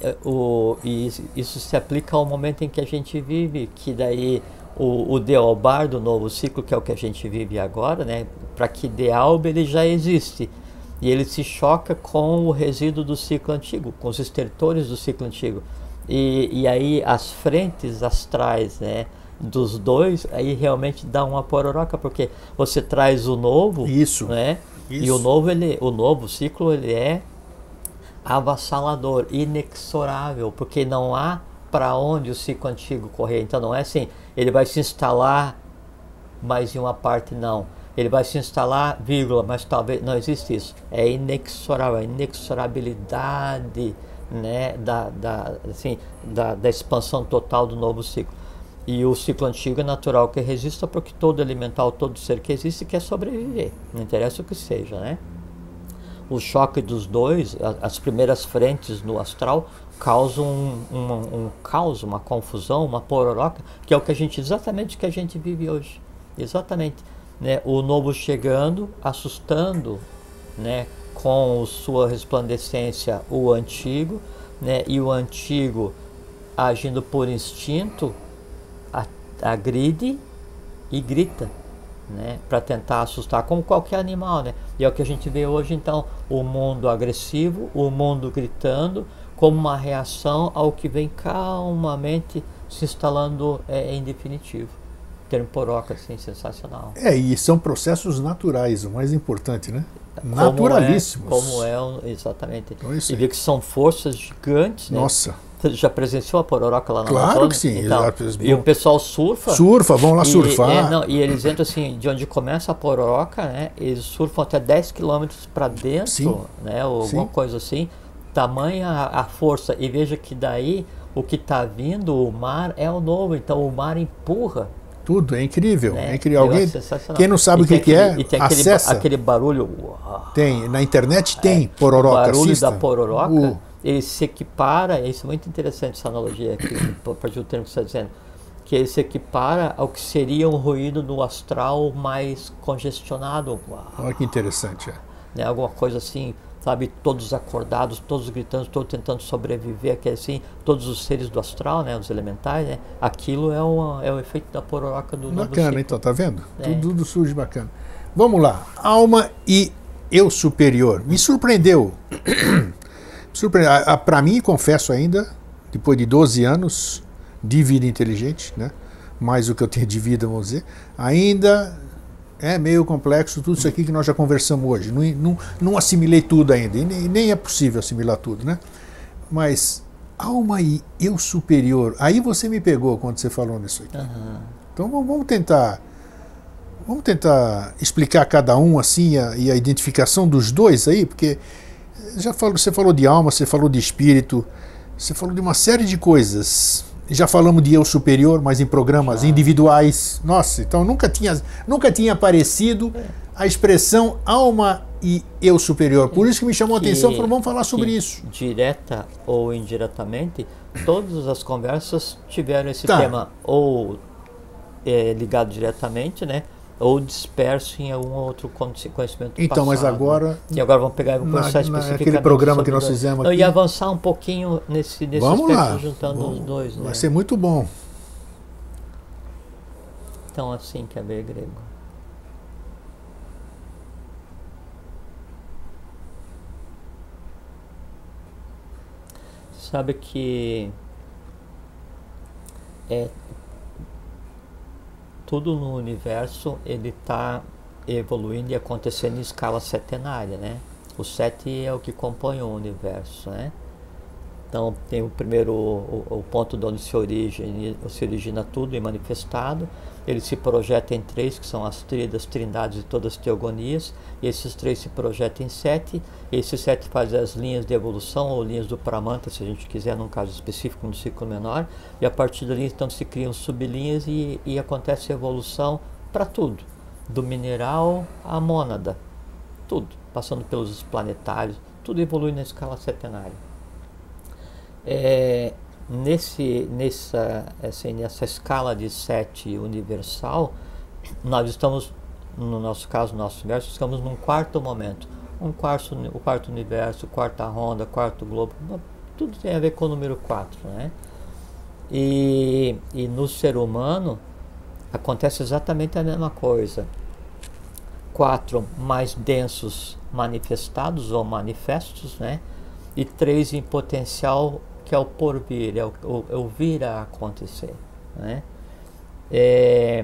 Speaker 2: é, o, e isso se aplica ao momento em que a gente vive, que daí o, o Deobar do novo ciclo, que é o que a gente vive agora, né? Para que Dealba ele já existe. E ele se choca com o resíduo do ciclo antigo, com os estertores do ciclo antigo. E, e aí as frentes astrais, né? Dos dois, aí realmente dá uma pororoca, porque você traz o novo,
Speaker 1: Isso.
Speaker 2: né? E
Speaker 1: Isso.
Speaker 2: o novo, ele, o novo ciclo, ele é avassalador, inexorável, porque não há para onde o ciclo antigo correr. Então não é assim, ele vai se instalar, mas em uma parte não. Ele vai se instalar, vírgula, mas talvez não existe isso. É inexorável, a inexorabilidade né, da, da, assim, da, da expansão total do novo ciclo. E o ciclo antigo é natural que resista, porque todo elemental, todo ser que existe quer sobreviver, não interessa o que seja, né? o choque dos dois, as primeiras frentes no astral, causam um, um, um caos, uma confusão, uma pororoca, que é o que a gente, exatamente que a gente vive hoje. Exatamente. Né? O novo chegando, assustando né? com sua resplandecência o antigo, né? e o antigo agindo por instinto, agride e grita, né, para tentar assustar, como qualquer animal, né? E é o que a gente vê hoje, então, o mundo agressivo, o mundo gritando, como uma reação ao que vem calmamente se instalando é, em definitivo. Termo poroca, assim, sensacional.
Speaker 1: É, e são processos naturais, o mais importante, né?
Speaker 2: Como
Speaker 1: Naturalíssimos.
Speaker 2: é- Como é, um- exatamente.
Speaker 1: Então é isso
Speaker 2: e vê que são forças gigantes, né?
Speaker 1: Nossa.
Speaker 2: Você já presenciou a pororoca lá na
Speaker 1: Claro
Speaker 2: Amazônia?
Speaker 1: que sim,
Speaker 2: Então, e o pessoal surfa.
Speaker 1: Surfa, vão lá
Speaker 2: E,
Speaker 1: surfar.
Speaker 2: é, não, e eles entram assim, de onde começa a pororoca, né? Eles surfam até 10 quilômetros para dentro,
Speaker 1: Sim.
Speaker 2: né? Ou alguma
Speaker 1: Sim.
Speaker 2: coisa assim. Tamanha a, força. E veja que daí o que está vindo, o mar, é o novo. Então o mar empurra.
Speaker 1: Tudo, é incrível.
Speaker 2: Né?
Speaker 1: É incrível. Alguém,
Speaker 2: sensacional.
Speaker 1: quem não sabe
Speaker 2: E
Speaker 1: o que,
Speaker 2: tem
Speaker 1: que é,
Speaker 2: aquele- E tem aquele,
Speaker 1: acessa.
Speaker 2: aquele barulho. uau,
Speaker 1: Tem, na internet tem
Speaker 2: o
Speaker 1: pororoca,
Speaker 2: É, barulho
Speaker 1: assista.
Speaker 2: da pororoca,
Speaker 1: O-
Speaker 2: ele se equipara, isso é muito interessante essa analogia aqui, a partir do termo que você está dizendo, que ele se equipara ao que seria um ruído no astral mais congestionado, uau,
Speaker 1: Olha que interessante. é.
Speaker 2: né, alguma coisa assim, sabe, todos acordados, todos gritando, todos tentando sobreviver, aquele assim, todos os seres do astral, né, os elementais, né, aquilo é, uma, é o efeito da pororoca do
Speaker 1: Bacana, então, tá vendo?
Speaker 2: É.
Speaker 1: Tudo, surge bacana. Vamos lá. Alma e eu superior. Me surpreendeu. Surpreendeu. A- a- Pra mim, confesso ainda, depois de 12 anos de vida inteligente, né? mais o que eu tenho de vida, vamos dizer, ainda é meio complexo tudo isso aqui que nós já conversamos hoje. Não, não, não assimilei tudo ainda, e nem, nem é possível assimilar tudo, né? Mas alma e eu superior, aí você me pegou quando você falou nisso aqui.
Speaker 2: Aham.
Speaker 1: Então vamos vamos tentar, vamos tentar explicar cada um assim a, e a identificação dos dois aí, porque já falou, você falou de alma, você falou de espírito, você falou de uma série de coisas. Já falamos de eu superior, mas em programas individuais. Nossa, então nunca tinha, nunca tinha aparecido a expressão alma e eu superior. Por isso que me chamou a
Speaker 2: que-
Speaker 1: atenção, falou, vamos falar sobre isso.
Speaker 2: Direta ou indiretamente, todas as conversas tiveram esse
Speaker 1: Tá.
Speaker 2: tema ou é, ligado diretamente, né? Ou disperso em algum outro con- conhecimento
Speaker 1: Então, mas
Speaker 2: passado.
Speaker 1: agora
Speaker 2: E agora vamos pegar e
Speaker 1: na-
Speaker 2: conversar
Speaker 1: naquele
Speaker 2: especificamente
Speaker 1: programa que nós fizemos aqui.
Speaker 2: ia avançar um pouquinho nesse, nesse
Speaker 1: Vamos
Speaker 2: aspecto,
Speaker 1: lá.
Speaker 2: juntando os
Speaker 1: Vamos-
Speaker 2: dois, né?
Speaker 1: Vai ser muito bom.
Speaker 2: Então assim, quer ver grego. Sabe que é tudo no universo ele está evoluindo e acontecendo em escala setenária, né? O sete é o que compõe o universo, né? Então tem o primeiro o, o ponto de onde se origina, se origina tudo e manifestado. Ele se projeta em três, que são as tríades, trindades e todas as teogonias. Esses três se projetam em sete. Esses sete fazem as linhas de evolução, ou linhas do Pramanta, se a gente quiser, num caso específico, no ciclo menor. E a partir dali, então, se criam sublinhas e, e acontece evolução para tudo. Do mineral à mônada. Tudo. Passando pelos planetários. Tudo evolui na escala setenária. É, nesse, nessa, assim, nessa escala de sete universal, nós estamos, no nosso caso, no nosso universo, estamos num quarto momento. Um quarto, o quarto universo, quarta ronda, quarto globo, tudo tem a ver com o número 4. Né? E, e no ser humano acontece exatamente a mesma coisa. Quatro mais densos manifestados ou manifestos, né? e três em potencial que é o porvir, é o, é o vir a acontecer. Né? É,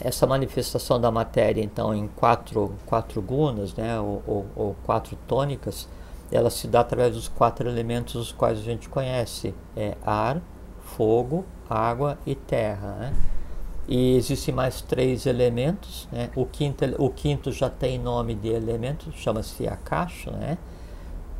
Speaker 2: essa manifestação da matéria, então, em quatro, quatro gunas, né, ou, ou, ou, quatro tônicas, ela se dá através dos quatro elementos os quais a gente conhece: é ar, fogo, água e terra. Né? E existem mais três elementos. Né? O, quinto, o quinto já tem nome de elemento, chama-se Akasha, né?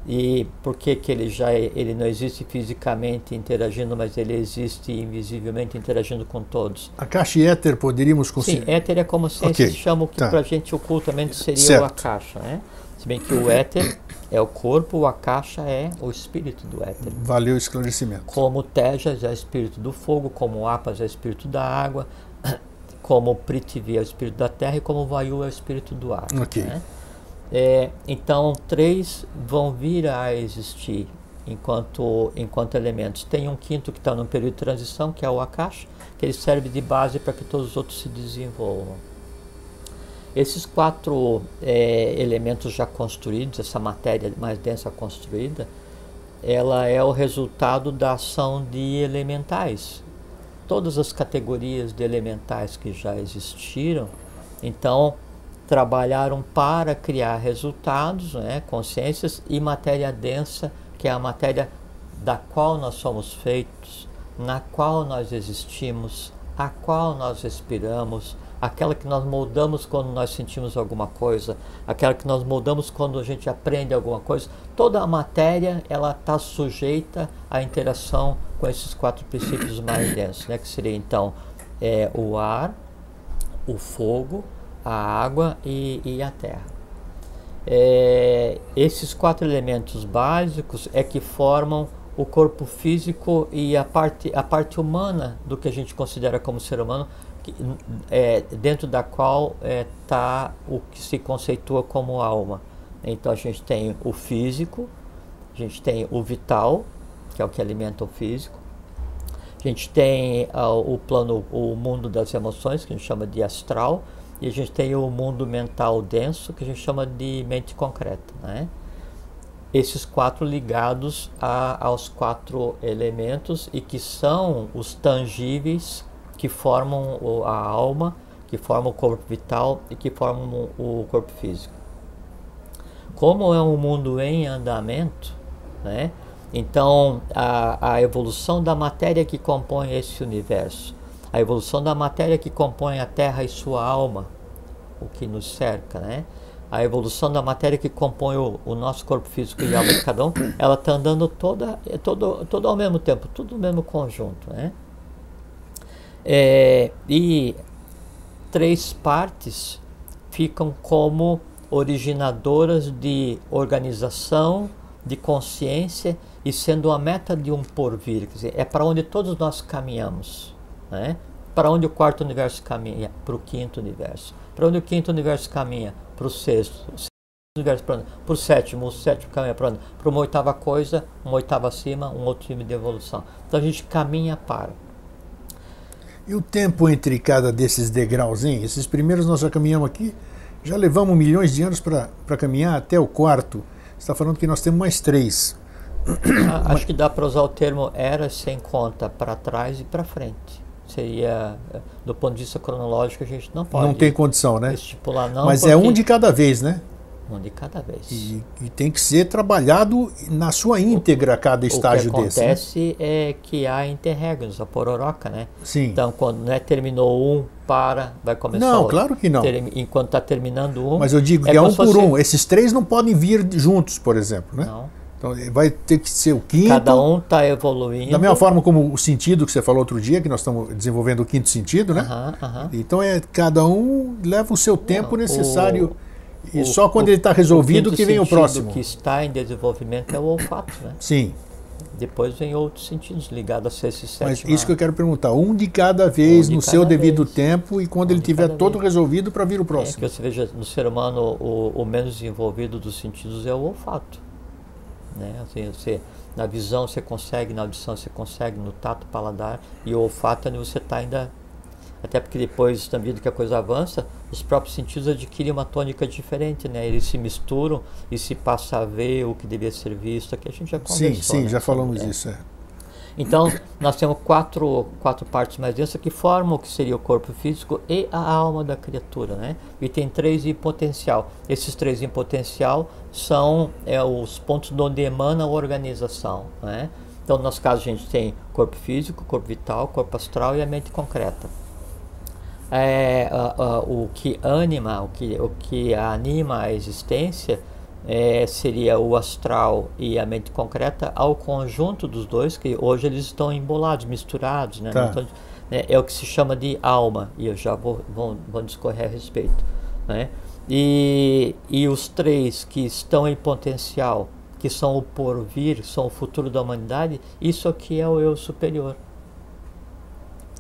Speaker 2: E por que, que ele já ele não existe fisicamente interagindo, mas ele existe invisivelmente interagindo com todos?
Speaker 1: A caixa e éter poderíamos
Speaker 2: considerar? Sim, éter é como a ciência okay. chama o que tá. para a gente ocultamente seria certo. a caixa, né? Se bem que o éter é o corpo, a caixa é o espírito do éter.
Speaker 1: Valeu o esclarecimento.
Speaker 2: Como Tejas é o espírito do fogo, como Apas é o espírito da água, como Prithvi é o espírito da terra e como Vayu é o espírito do ar. Ok. Né? É, então, três vão vir a existir enquanto, enquanto elementos. Tem um quinto que está no período de transição, que é o Akash, que ele serve de base para que todos os outros se desenvolvam. Esses quatro é, elementos já construídos, essa matéria mais densa construída, ela é o resultado da ação de elementais. Todas as categorias de elementais que já existiram, então trabalharam para criar resultados, né, consciências e matéria densa, que é a matéria da qual nós somos feitos, na qual nós existimos, a qual nós respiramos, aquela que nós moldamos quando nós sentimos alguma coisa, aquela que nós moldamos quando a gente aprende alguma coisa. Toda a matéria ela está sujeita à interação com esses quatro princípios mais densos, né, que seria então é, o ar, o fogo, a água e, e a terra. É, esses quatro elementos básicos é que formam o corpo físico e a parte, a parte humana do que a gente considera como ser humano, que, é, dentro da qual está é, o que se conceitua como alma. Então a gente tem o físico, a gente tem o vital, que é o que alimenta o físico, a gente tem uh, o plano, o mundo das emoções, que a gente chama de astral, e a gente tem o mundo mental denso, que a gente chama de mente concreta. Né? Esses quatro ligados a, aos quatro elementos e que são os tangíveis que formam a alma, que formam o corpo vital e que formam o corpo físico. Como é um mundo em andamento, né? então a, a evolução da matéria que compõe esse universo a evolução da matéria que compõe a Terra e sua alma, o que nos cerca, né? A evolução da matéria que compõe o, o nosso corpo físico e alma de cada um, ela está andando toda, todo, todo ao mesmo tempo, tudo no mesmo conjunto, né? É, e três partes ficam como originadoras de organização, de consciência e sendo a meta de um porvir, quer dizer, é para onde todos nós caminhamos. Né? Para onde o quarto universo caminha? Para o quinto universo. Para onde o quinto universo caminha? Para o sexto. O sexto universo para, o sétimo. O sétimo caminha para onde? Para uma oitava coisa, uma oitava acima, um outro time de evolução. Então a gente caminha para.
Speaker 1: E o tempo entre cada desses degraus? Esses primeiros nós já caminhamos aqui, já levamos milhões de anos para caminhar até o quarto. Você está falando que nós temos mais três.
Speaker 2: Acho que dá para usar o termo era sem conta para trás e para frente seria do ponto de vista cronológico a gente não pode
Speaker 1: não tem condição né
Speaker 2: estipular não
Speaker 1: mas é um de cada vez né
Speaker 2: Um de cada vez.
Speaker 1: E, e, tem que ser trabalhado na sua íntegra cada estágio desse.
Speaker 2: O que né? acontece né? é que há interregnos, a pororoca, né?
Speaker 1: Sim.
Speaker 2: Então, quando né, terminou um, para, vai começar
Speaker 1: Não,
Speaker 2: outro.
Speaker 1: claro que não.
Speaker 2: Enquanto está terminando um.
Speaker 1: Mas eu digo
Speaker 2: é
Speaker 1: que é um por um. Esses três não podem vir juntos, por exemplo, né?
Speaker 2: Não.
Speaker 1: Então vai ter que ser o quinto.
Speaker 2: Cada um está evoluindo.
Speaker 1: Da mesma forma como o sentido que você falou outro dia, que nós estamos desenvolvendo o quinto sentido, né? Então é cada um leva o seu tempo necessário.
Speaker 2: o-
Speaker 1: e
Speaker 2: o-
Speaker 1: só quando
Speaker 2: o-
Speaker 1: ele está resolvido que vem o próximo.
Speaker 2: que está em desenvolvimento é o olfato, né?
Speaker 1: Sim,
Speaker 2: Depois vem outros sentidos ligados a sexto e
Speaker 1: mas isso que eu quero perguntar. Um de cada vez,
Speaker 2: Um de
Speaker 1: no seu
Speaker 2: cada
Speaker 1: devido
Speaker 2: vez.
Speaker 1: tempo e quando
Speaker 2: Um
Speaker 1: ele tiver todo
Speaker 2: vez.
Speaker 1: resolvido para vir o
Speaker 2: É
Speaker 1: próximo.
Speaker 2: que você veja, no ser humano, o, o menos desenvolvido dos sentidos é o olfato. Né? Assim, você, na visão você consegue, na audição você consegue, no tato, paladar, e o olfato é onde você está ainda. Até porque depois, na medida que a coisa avança, os próprios sentidos adquirem uma tônica diferente, né? Eles se misturam e se passa a ver o que devia ser visto. Aqui a gente já
Speaker 1: Sim,
Speaker 2: conversou.
Speaker 1: sim,
Speaker 2: né,
Speaker 1: já falamos
Speaker 2: é.
Speaker 1: disso. é.
Speaker 2: Então, nós temos quatro, quatro partes mais densas que formam o que seria o corpo físico e a alma da criatura, né? E tem três em potencial. Esses três em potencial são é, os pontos de onde emana a organização, né? Então, no nosso caso, a gente tem corpo físico, corpo vital, corpo astral e a mente concreta. É, a- a- o que anima, o que, o que anima a existência é, seria o astral e a mente concreta ao conjunto dos dois, que hoje eles estão embolados, misturados, né?
Speaker 1: Tá.
Speaker 2: Não estão- né? É o que se chama de alma, e eu já vou, vou, vou discorrer a respeito. Né? E, e os três que estão em potencial, que são o porvir, são o futuro da humanidade, isso aqui é o eu superior.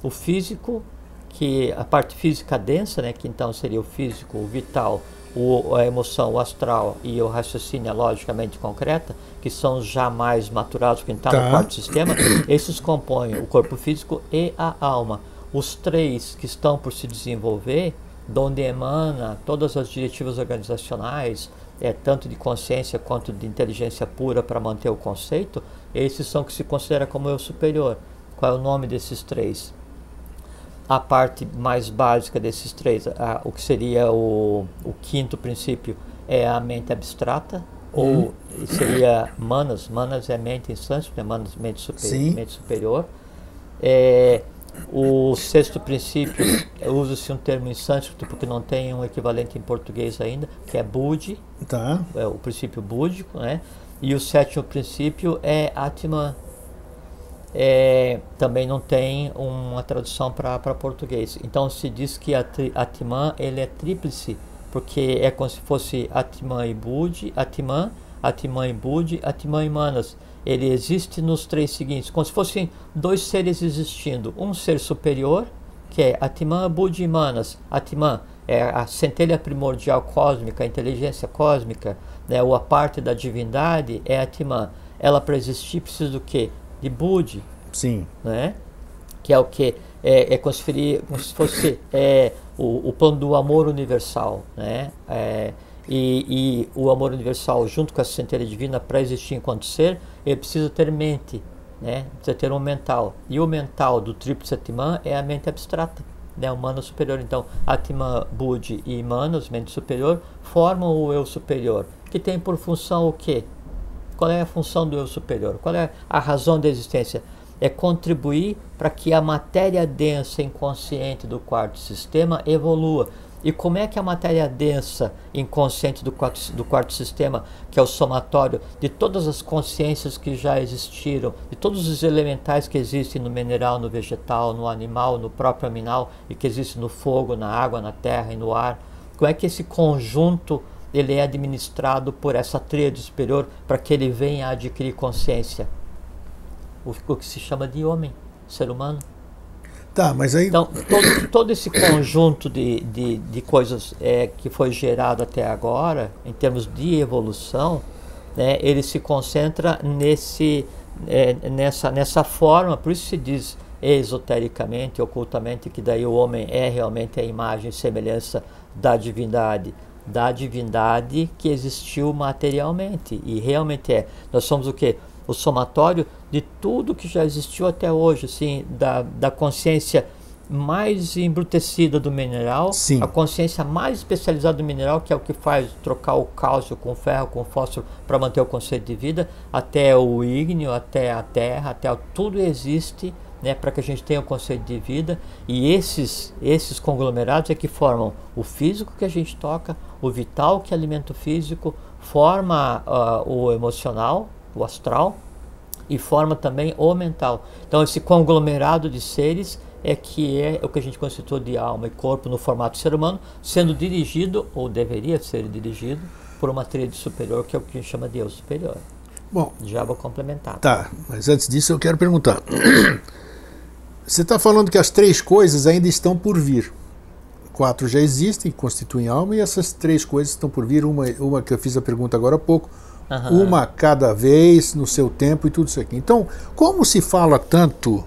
Speaker 2: O físico, que a parte física densa, né, que então seria o físico, o vital, o, a emoção, o astral e o raciocínio, a logicamente concreta, que são os já mais maturados, que está
Speaker 1: Tá.
Speaker 2: no quarto sistema, esses compõem o corpo físico e a alma. Os três que estão por se desenvolver, de onde emana todas as diretivas organizacionais, é, tanto de consciência quanto de inteligência pura para manter o conceito, esses são que se considera como eu superior. Qual é o nome desses três? a parte mais básica desses três, a- o que seria o, o quinto princípio, é a mente abstrata, ou seria manas, manas é mente em sânscrito, né? manas mente, super, mente superior. É, o sexto princípio, usa-se um termo em sânscrito porque não tem um equivalente em português ainda, que é Budi,
Speaker 1: Tá.
Speaker 2: é o princípio búdico, né? E o sétimo princípio é Atman. É, também não tem uma tradução para português. Então se diz que Atman ele é tríplice, porque é como se fosse Atman e Budi, Atman, Atman e Budi, Atman e Manas. Ele existe nos três seguintes, como se fossem dois seres existindo. Um ser superior, que é Atman, Budi e Manas. Atman é a centelha primordial cósmica, a inteligência cósmica, né, ou a parte da divindade é Atman. Ela para existir precisa do quê? De Budi,
Speaker 1: Sim.
Speaker 2: né? que é o que é, é como, se feri- como se fosse é, o, o plano do amor universal, né? É, e, e o amor universal junto com a centelha divina para existir enquanto ser, ele precisa ter mente, né? Precisa ter um mental. E o mental do tríplice Atman é a mente abstrata, né? O Manas superior. Então, Atman, Budi e Manas, mente superior, formam o eu superior, que tem por função o quê? Qual é a função do eu superior? Qual é a razão da existência? É contribuir para que a matéria densa inconsciente do quarto sistema evolua. E como é que a matéria densa inconsciente do quarto, do quarto sistema, que é o somatório de todas as consciências que já existiram, de todos os elementais que existem no mineral, no vegetal, no animal, no próprio aminal e que existem no fogo, na água, na terra e no ar, como é que esse conjunto ele é administrado por essa tríade superior para que ele venha a adquirir consciência. O, o que se chama de homem, ser humano.
Speaker 1: Tá, mas aí.
Speaker 2: Então, todo, todo esse conjunto de, de, de coisas é, que foi gerado até agora, em termos de evolução, né, ele se concentra nesse, é, nessa, nessa forma, por isso se diz esotericamente, ocultamente, que daí o homem é realmente a imagem e semelhança da divindade. Da divindade que existiu materialmente. E realmente é. Nós somos o que? O somatório de tudo que já existiu até hoje, assim, da, da consciência mais embrutecida do mineral,
Speaker 1: Sim.
Speaker 2: a consciência mais especializada do mineral, que é o que faz trocar o cálcio com ferro, com fósforo para manter o conceito de vida, até o ígneo, até a terra, até o, tudo existe né, para que a gente tenha o conceito de vida. E esses, esses conglomerados é que formam o físico que a gente toca, o vital que alimenta o físico, forma uh, o emocional, o astral, e forma também o mental. Então esse conglomerado de seres é que é o que a gente constitui de alma e corpo no formato ser humano, sendo dirigido, ou deveria ser dirigido, por uma tríade superior, que é o que a gente chama de eu superior.
Speaker 1: Bom,
Speaker 2: já vou complementar.
Speaker 1: Tá, mas antes disso eu quero perguntar. Você está falando que as três coisas ainda estão por vir. Quatro já existem, constituem alma, e essas três coisas estão por vir. Uma, uma que eu fiz a pergunta agora há pouco, uhum. uma cada vez, no seu tempo e tudo isso aqui. Então, como se fala tanto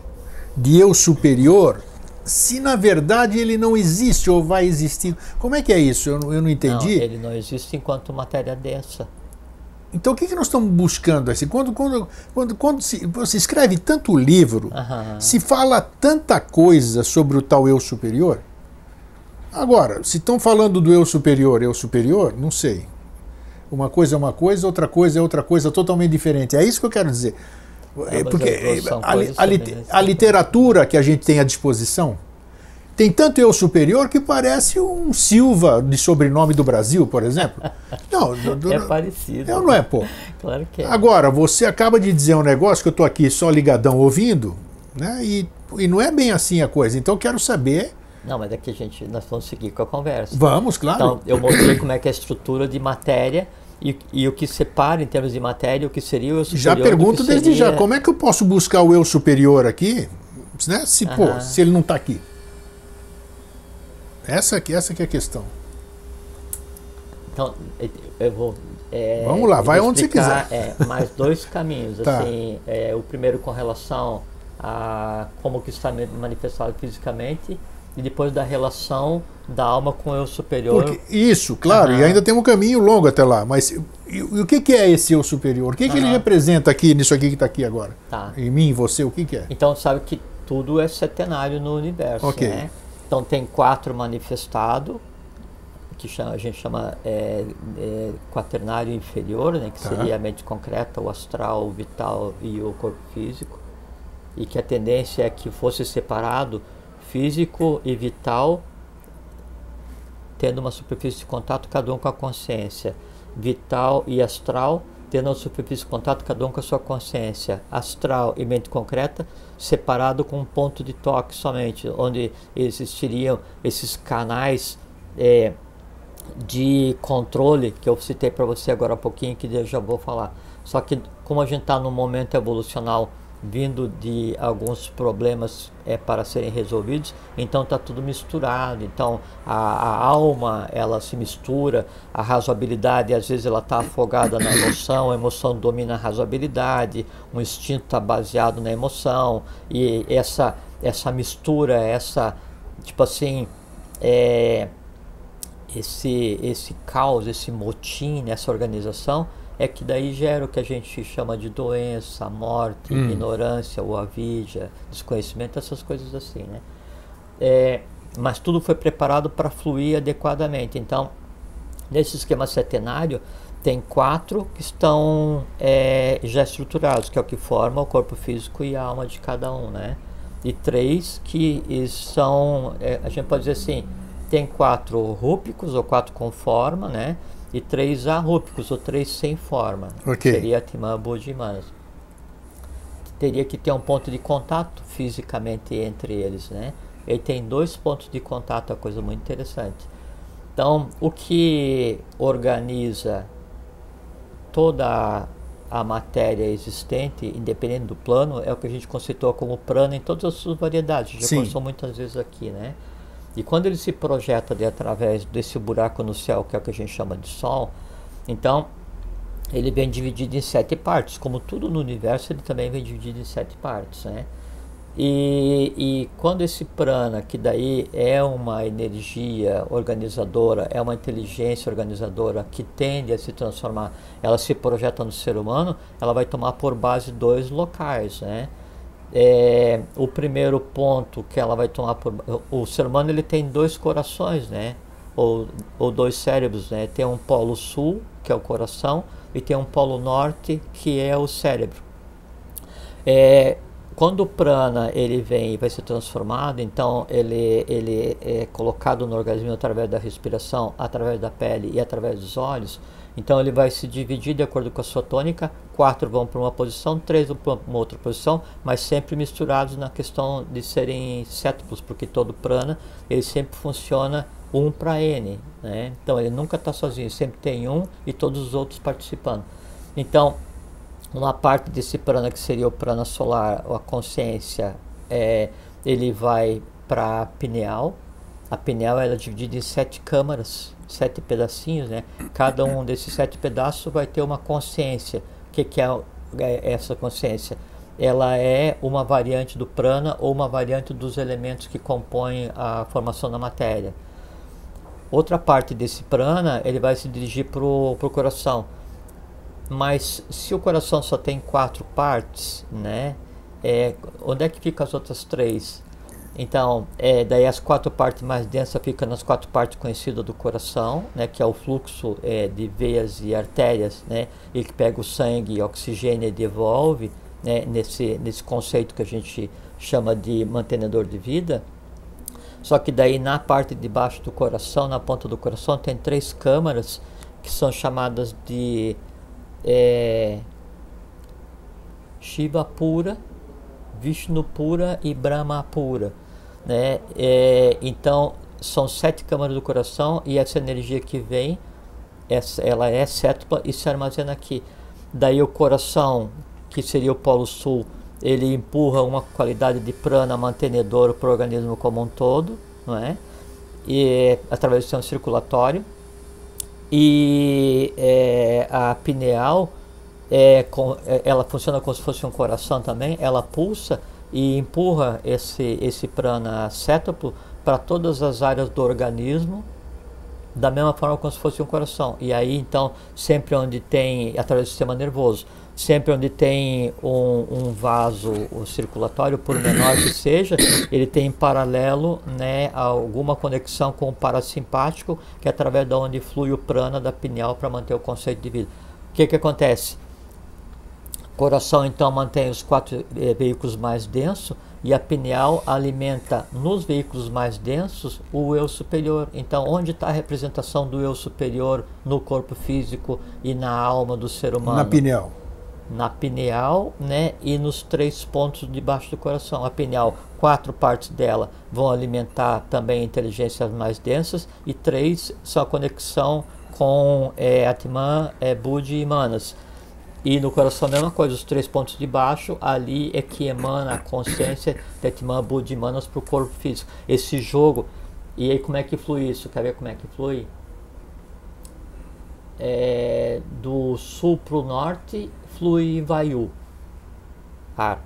Speaker 1: de eu superior, se na verdade ele não existe ou vai existir? Como é que é isso? Eu, eu não entendi.
Speaker 2: Não, ele não existe enquanto matéria densa.
Speaker 1: Então o que, que nós estamos buscando? Assim, quando, quando, quando, quando se, você escreve tanto livro,
Speaker 2: uhum.
Speaker 1: se fala tanta coisa sobre o tal eu superior. Agora, se estão falando do eu superior, eu superior, não sei. Uma coisa é uma coisa, outra coisa é outra coisa totalmente diferente. É isso que eu quero dizer.
Speaker 2: É,
Speaker 1: Porque a, a, a,
Speaker 2: né?
Speaker 1: a literatura que a gente tem à disposição tem tanto eu superior que parece um Silva de sobrenome do Brasil, por exemplo.
Speaker 2: Não, é parecido.
Speaker 1: É ou não é, pô?
Speaker 2: Claro que é.
Speaker 1: Agora, você acaba de dizer um negócio que eu estou aqui só ligadão ouvindo, né? E, e não é bem assim a coisa. Então eu quero saber.
Speaker 2: Não, mas daqui a gente nós vamos seguir com a conversa.
Speaker 1: Vamos, claro.
Speaker 2: Então, eu mostrei como é que é a estrutura de matéria e, e, o que separa em termos de matéria o que seria o eu superior.
Speaker 1: Já pergunto desde
Speaker 2: seria...
Speaker 1: já, como é que eu posso buscar o eu superior aqui, né? Se, pô, se ele não está aqui? Essa aqui, essa aqui é a questão.
Speaker 2: Então, eu vou. É,
Speaker 1: Vamos lá, vai onde você quiser.
Speaker 2: É, mais dois caminhos.
Speaker 1: tá.
Speaker 2: assim, é, o primeiro com relação a como que está manifestado fisicamente e depois da relação da alma com o eu superior.
Speaker 1: Porque, isso, claro, uhum. e ainda tem um caminho longo até lá. Mas e, e o que, que é esse eu superior? O que, que ele representa aqui nisso aqui que está aqui agora?
Speaker 2: Tá.
Speaker 1: Em mim, você, o que, que é?
Speaker 2: Então sabe que tudo é setenário no universo,
Speaker 1: Ok.
Speaker 2: né? Então tem quatro manifestados, que chama, a gente chama é, é, quaternário inferior, né, que
Speaker 1: Tá.
Speaker 2: seria a mente concreta, o astral, o vital e o corpo físico. E que a tendência é que fosse separado físico e vital, tendo uma superfície de contato cada um com a consciência. Vital e astral, tendo uma superfície de contato cada um com a sua consciência. Astral e mente concreta, separado com um ponto de toque somente, onde existiriam esses canais é, de controle que eu citei para você agora há pouquinho, que eu já vou falar. Só que como a gente está num momento evolucional vindo de alguns problemas é, para serem resolvidos, então está tudo misturado. Então a, a, alma ela se mistura, a razoabilidade às vezes ela está afogada na emoção, a emoção domina a razoabilidade, o instinto está baseado na emoção e essa essa mistura, essa tipo assim é, esse esse caos, esse motim nessa organização é que daí gera o que a gente chama de doença, morte,
Speaker 1: Hum.
Speaker 2: ignorância, ou avidia, desconhecimento, essas coisas assim, né? É, mas tudo foi preparado para fluir adequadamente. Então, nesse esquema setenário, tem quatro que estão é, já estruturados, que é o que forma o corpo físico e a alma de cada um, né? E três que são, é, a gente pode dizer assim, tem quatro rúpicos ou quatro com forma, né? E três arrúpicos ou três sem forma.
Speaker 1: Ok.
Speaker 2: Seria Timã, e Manas. Teria que ter um ponto de contato fisicamente entre eles, né? Ele tem dois pontos de contato, é coisa muito interessante. Então, o que organiza toda a matéria existente, independente do plano, é o que a gente conceitua como plano em todas as suas variedades. Já
Speaker 1: Sim.
Speaker 2: conversou muitas vezes aqui, né? E quando ele se projeta de através desse buraco no céu, que é o que a gente chama de Sol, então ele vem dividido em sete partes. Como tudo no universo, ele também vem dividido em sete partes, né? E, e quando esse prana, que daí é uma energia organizadora, é uma inteligência organizadora que tende a se transformar, ela se projeta no ser humano, ela vai tomar por base dois locais, né? É, o primeiro ponto que ela vai tomar por, o ser humano ele tem dois corações, né? Ou, ou dois cérebros, né? Tem um polo sul, que é o coração, e tem um polo norte, que é o cérebro. É, quando o prana ele vem e vai ser transformado, então ele, ele é colocado no organismo através da respiração, através da pele e através dos olhos. Então ele vai se dividir de acordo com a sua tônica. Quatro vão para uma posição, três vão para uma outra posição, mas sempre misturados na questão de serem sétuplos, porque todo prana ele sempre funciona um para N. Né? Então ele nunca está sozinho, sempre tem um e todos os outros participando. Então, uma parte desse prana que seria o prana solar, a consciência, é, ele vai para a pineal. A pineal ela é dividida em sete câmaras sete pedacinhos, né? Cada um desses sete pedaços vai ter uma consciência. O que, que é, é essa consciência? Ela é uma variante do prana ou uma variante dos elementos que compõem a formação da matéria. Outra parte desse prana, ele vai se dirigir para o coração. Mas se o coração só tem quatro partes, né? É, onde é que ficam as outras três? Então, é, daí as quatro partes mais densas ficam nas quatro partes conhecidas do coração, né, que é o fluxo é, de veias e artérias, né, e que pega o sangue, oxigênio e devolve, né, nesse, nesse conceito que a gente chama de mantenedor de vida. Só que daí na parte de baixo do coração, na ponta do coração, tem três câmaras que são chamadas de é, Shiva pura, Vishnu pura e Brahma pura. Né? É, então, são sete câmaras do coração e essa energia que vem, essa, ela é sétupla e se armazena aqui. Daí o coração, que seria o polo sul, ele empurra uma qualidade de prana mantenedor para o organismo como um todo, não é? E, através do sistema circulatório. E é, a pineal, é, com, é, ela funciona como se fosse um coração também, ela pulsa e empurra esse, esse prana cétuplo para todas as áreas do organismo, da mesma forma como se fosse um coração. E aí, então, sempre onde tem, através do sistema nervoso, sempre onde tem um, um vaso circulatório, por menor que seja, ele tem em paralelo né, alguma conexão com o parasimpático, que é através de onde flui o prana da pineal para manter o conceito de vida. O que, que acontece? coração então mantém os quatro eh, veículos mais densos e a pineal alimenta nos veículos mais densos o eu superior. Então, onde está a representação do eu superior no corpo físico e na alma do ser humano?
Speaker 1: Na pineal.
Speaker 2: Na pineal, né? E nos três pontos debaixo do coração. A pineal, quatro partes dela vão alimentar também inteligências mais densas e três são a conexão com é, Atman, é, Budi e Manas. E no coração a mesma coisa, os três pontos de baixo, ali é que emana a consciência de Atman Buddha Manas para o corpo físico. Esse jogo, e aí como é que flui isso? Quer ver como é que flui? É, do sul para o norte flui Vayu, ar.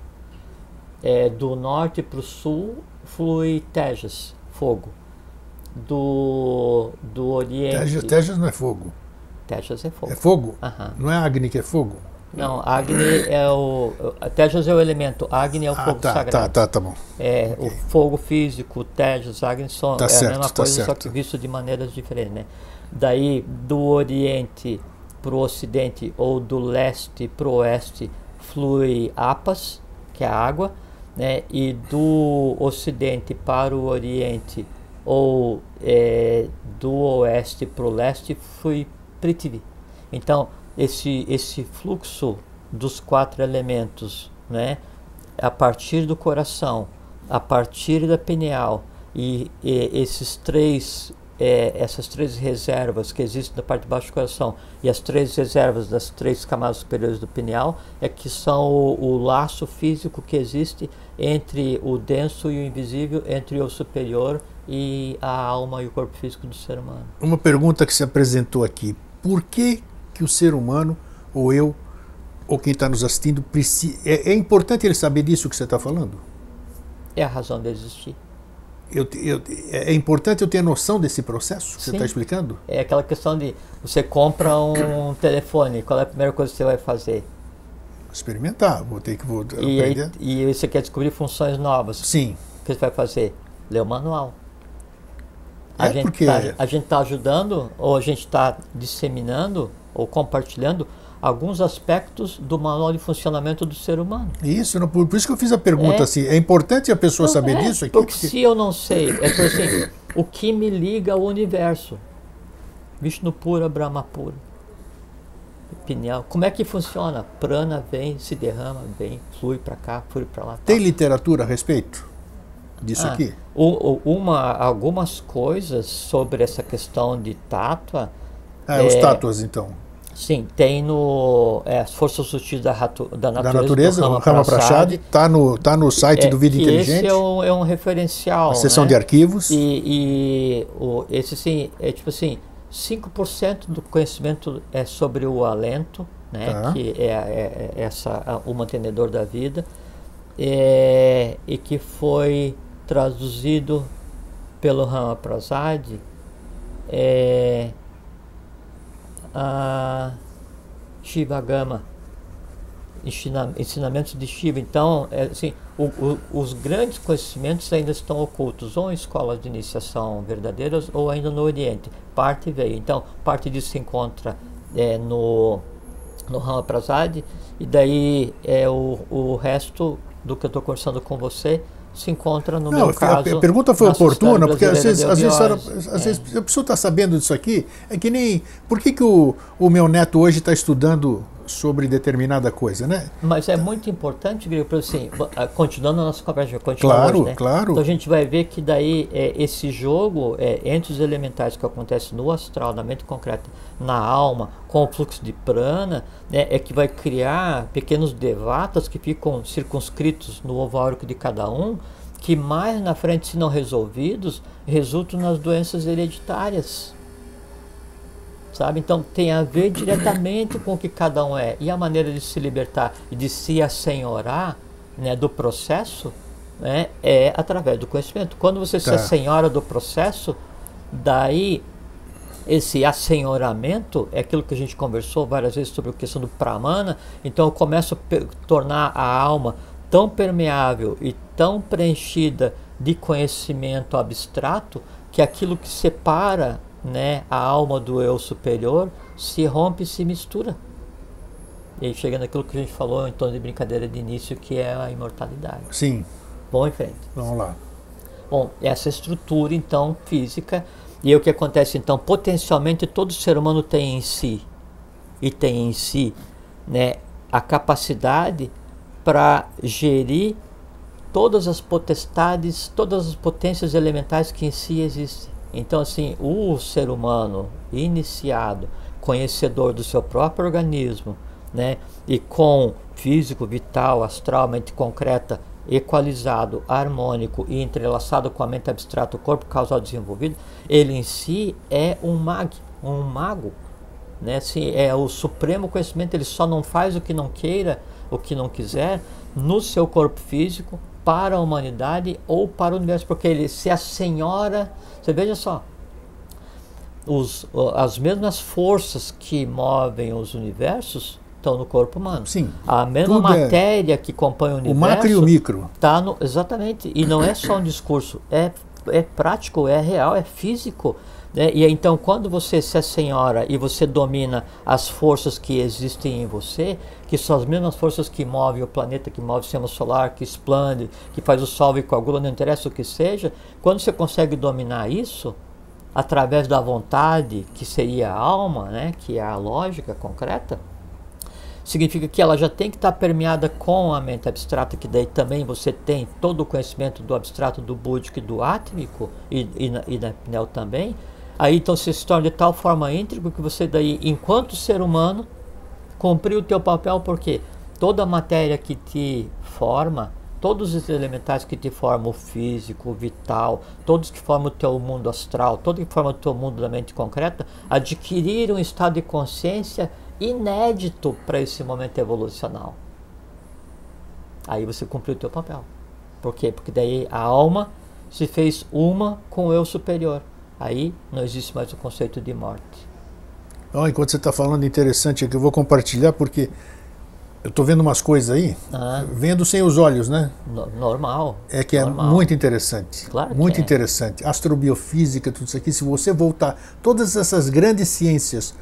Speaker 2: É, do norte para o sul flui Tejas, fogo. Do, do oriente.
Speaker 1: Tejas, Tejas não é fogo.
Speaker 2: Tejas é fogo.
Speaker 1: É fogo?
Speaker 2: Aham.
Speaker 1: Não é Agni que é fogo?
Speaker 2: Não, Agni é o. Tejas é o elemento, Agni é o
Speaker 1: Ah,
Speaker 2: fogo
Speaker 1: tá,
Speaker 2: sagrado.
Speaker 1: tá, tá, tá bom.
Speaker 2: É, o fogo físico, Tejas, Agni são
Speaker 1: Tá
Speaker 2: é
Speaker 1: certo,
Speaker 2: a mesma
Speaker 1: tá
Speaker 2: coisa, só
Speaker 1: certo.
Speaker 2: que visto de maneiras diferentes, né? Daí, do Oriente para o Ocidente ou do Leste para o Oeste, flui Apas, que é a água, né? E do Ocidente para o Oriente ou é, do Oeste para o Leste, flui Prithvi. Então, esse, esse fluxo dos quatro elementos, né, a partir do coração, a partir da pineal e, e esses três, é, essas três reservas que existem na parte de baixo do coração e as três reservas das três camadas superiores do pineal é que são o, o laço físico que existe entre o denso e o invisível, entre o superior e a alma e o corpo físico do ser humano.
Speaker 1: Uma pergunta que se apresentou aqui. Por que, que o ser humano, ou eu, ou quem está nos assistindo. É, é importante ele saber disso que você está falando?
Speaker 2: É a razão de existir.
Speaker 1: Eu, eu, é importante eu ter noção desse processo que você
Speaker 2: Sim.
Speaker 1: está explicando?
Speaker 2: É aquela questão de você compra um telefone, qual é a primeira coisa que você vai fazer?
Speaker 1: experimentar, vou ter que vou
Speaker 2: E, aí,
Speaker 1: aprender.
Speaker 2: e você quer descobrir funções novas.
Speaker 1: Sim.
Speaker 2: O que você vai fazer? Ler o manual. A
Speaker 1: É
Speaker 2: gente
Speaker 1: porque-
Speaker 2: tá, a gente está ajudando, ou a gente está disseminando, ou compartilhando alguns aspectos do manual de funcionamento do ser humano.
Speaker 1: Isso, não- por, por isso que eu fiz a pergunta
Speaker 2: É.
Speaker 1: assim. É importante a pessoa
Speaker 2: Não,
Speaker 1: saber
Speaker 2: é,
Speaker 1: disso aqui?
Speaker 2: Porque
Speaker 1: porque-
Speaker 2: se eu não sei, é por assim, o que me liga ao universo? Vishnu pura, Brahma pura. Pineal. Como é que funciona? Prana vem, se derrama, vem, flui para cá, flui para lá.
Speaker 1: Tem
Speaker 2: tal.
Speaker 1: literatura a respeito disso
Speaker 2: Ah,
Speaker 1: aqui?
Speaker 2: uma, algumas coisas sobre essa questão de tátua,
Speaker 1: Ah, os
Speaker 2: é,
Speaker 1: tátuas, então.
Speaker 2: Sim, tem no é, as forças sutis da, da natureza,
Speaker 1: Da
Speaker 2: do
Speaker 1: natureza, o Rama Prasad, está no, tá no site
Speaker 2: É,
Speaker 1: do Vida Inteligente,
Speaker 2: Esse é um, é um referencial.
Speaker 1: a seção
Speaker 2: né?
Speaker 1: de arquivos.
Speaker 2: E, e o, esse sim, é tipo assim, 5% do conhecimento é sobre o alento, né?
Speaker 1: Tá.
Speaker 2: Que é, é- é essa, a- o mantenedor da vida, é, e que foi traduzido pelo Rama Prasad é, a Shiva Gama ensina- ensinamentos de Shiva. Então, é, assim, o- o- os grandes conhecimentos ainda estão ocultos, ou em escolas de iniciação verdadeiras, ou ainda no Oriente. Parte veio. Então, parte disso se encontra é, no, no Rama Prasad, e daí é, o, o resto do que eu estou conversando com você se encontra no
Speaker 1: Não,
Speaker 2: meu caso.
Speaker 1: a pergunta foi oportuna, porque às vezes, às vezes, às
Speaker 2: É.
Speaker 1: vezes a pessoa está sabendo disso aqui, é que nem. Por que, que o, o meu neto hoje está estudando sobre determinada coisa, né?
Speaker 2: Mas é muito importante, Grilo, assim, continuando a nossa conversa, continuar
Speaker 1: Claro,
Speaker 2: hoje, né?
Speaker 1: claro.
Speaker 2: Então a gente vai ver que daí é, esse jogo é, entre os elementais que acontece no astral, na mente concreta, na alma, com o fluxo de prana, né, é que vai criar pequenos devatas que ficam circunscritos no ovo áurico de cada um, que mais na frente, se não resolvidos, resultam nas doenças hereditárias sabe? Então tem a ver diretamente com o que cada um é e a maneira de se libertar e de se assenhorar, né, do processo, né, é através do conhecimento. Quando você se
Speaker 1: Tá.
Speaker 2: assenhora do processo, daí esse assenhoramento é aquilo que a gente conversou várias vezes sobre a questão do pramana. Então eu começo a tornar a alma tão permeável e tão preenchida de conhecimento abstrato que aquilo que separa né, a alma do eu superior se rompe e se mistura. E aí chega naquilo que a gente falou em tom de brincadeira de início, que é a imortalidade.
Speaker 1: Sim,
Speaker 2: Vamos em frente.
Speaker 1: vamos lá.
Speaker 2: Bom, essa estrutura então física e é o que acontece então potencialmente todo ser humano tem em si e tem em si, né, a capacidade para gerir todas as potestades, todas as potências elementais que em si existem. Então assim, o ser humano iniciado, conhecedor do seu próprio organismo, né, e com físico, vital, astral, mente concreta equalizado, harmônico e entrelaçado com a mente abstrata, o corpo causal desenvolvido, ele em si é um mag, um mago, né? Assim, é o supremo conhecimento, ele só não faz o que não queira, o que não quiser, no seu corpo físico, para a humanidade ou para o universo, porque ele se assenhora, você veja só, os, o- as mesmas forças que movem os universos estão no corpo humano.
Speaker 1: Sim,
Speaker 2: A mesma
Speaker 1: é-
Speaker 2: matéria que compõe o
Speaker 1: O
Speaker 2: universo
Speaker 1: macro e o micro.
Speaker 2: tá no exatamente e não é só um discurso é é prático é real é físico né? e então quando você se assenhora e você domina as forças que existem em você que são as mesmas forças que movem o planeta que move o sistema solar que explode que faz o sol e coagula não interessa o que seja quando você consegue dominar isso através da vontade que seria a alma né que é a lógica concreta significa que ela já tem que estar permeada com a mente abstrata, que daí também você tem todo o conhecimento do abstrato, do búdico e do átmico, e, e, e na Pinel também. Aí então você se torna de tal forma íntegro que você daí, enquanto ser humano, cumpriu o teu papel, porque toda a matéria que te forma, todos os elementais que te formam o físico, o vital, todos que formam o teu mundo astral, todos que formam o teu mundo da mente concreta, adquiriram um estado de consciência inédito para esse momento evolucional. Aí você cumpriu o teu papel. Por quê? Porque daí a alma se fez uma com o eu superior. Aí não existe mais o conceito de morte.
Speaker 1: Enquanto você está falando interessante aqui, eu vou compartilhar porque Eu estou vendo umas coisas aí,
Speaker 2: Ah.
Speaker 1: vendo sem os olhos, né?
Speaker 2: No- normal.
Speaker 1: É que é
Speaker 2: normal.
Speaker 1: muito interessante.
Speaker 2: Claro que
Speaker 1: muito
Speaker 2: é.
Speaker 1: interessante. Astrobiofísica, tudo isso aqui. Se você voltar, todas essas grandes ciências,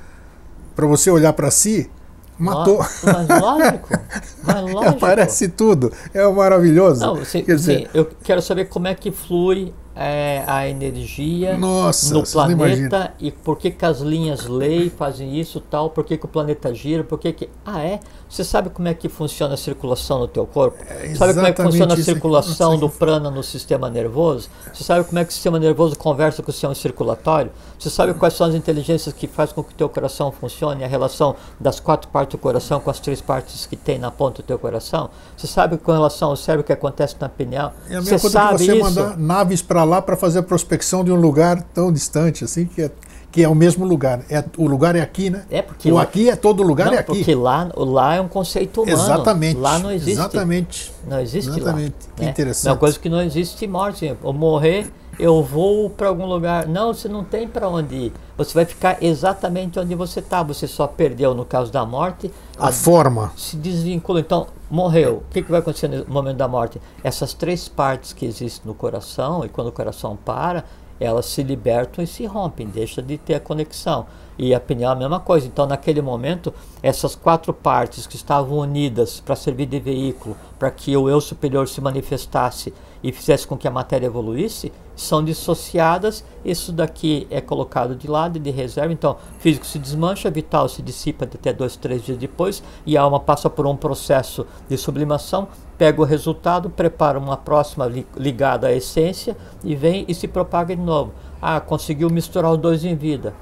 Speaker 1: para você olhar para si, matou.
Speaker 2: Mas lógico. Mas lógico.
Speaker 1: Aparece tudo. É maravilhoso.
Speaker 2: Não, você,
Speaker 1: Quer dizer,
Speaker 2: sim, eu quero saber como é que flui é, a energia
Speaker 1: Nossa,
Speaker 2: no planeta e por que, que as linhas lei fazem isso tal, por que, que o planeta gira, por que que... Ah, é? Você sabe como é que funciona a circulação no teu corpo?
Speaker 1: É
Speaker 2: sabe como é que funciona a circulação do prana no sistema nervoso? Você sabe como é que o sistema nervoso conversa com o sistema circulatório? Você sabe quais são as inteligências que fazem com que o teu coração funcione, a relação das quatro partes do coração com as três partes que tem na ponta do teu coração? Você sabe com relação ao cérebro o que acontece na pineal?
Speaker 1: É a
Speaker 2: você
Speaker 1: mesma coisa
Speaker 2: sabe
Speaker 1: que você
Speaker 2: isso?
Speaker 1: mandar naves para lá para fazer a prospecção de um lugar tão distante, assim, que é, que é o mesmo lugar. É, o lugar é aqui, né?
Speaker 2: É, porque
Speaker 1: o
Speaker 2: lá-
Speaker 1: aqui é todo lugar,
Speaker 2: Não,
Speaker 1: é aqui.
Speaker 2: porque lá, lá é um conceito humano.
Speaker 1: Exatamente.
Speaker 2: Lá não existe.
Speaker 1: Exatamente.
Speaker 2: Não existe
Speaker 1: Exatamente.
Speaker 2: lá.
Speaker 1: Que
Speaker 2: né?
Speaker 1: interessante.
Speaker 2: É uma coisa que não existe morte. Eu morrer, eu vou para algum lugar. Não, você não tem para onde ir. Você vai ficar exatamente onde você está. Você só perdeu, no caso da morte,
Speaker 1: A forma.
Speaker 2: se desvincula. Então, morreu. O que, que vai acontecer no momento da morte? Essas três partes que existem no coração, e quando o coração para, elas se libertam e se rompem, deixa de ter a conexão. E a pineal é a mesma coisa. Então, naquele momento, essas quatro partes que estavam unidas para servir de veículo, para que o eu superior se manifestasse e fizesse com que a matéria evoluísse, são dissociadas. Isso daqui é colocado de lado e de reserva. Então, físico se desmancha, vital se dissipa até dois, três dias depois, e a alma passa por um processo de sublimação, pega o resultado, prepara uma próxima li- ligada à essência e vem e se propaga de novo. Ah, conseguiu misturar os dois em vida.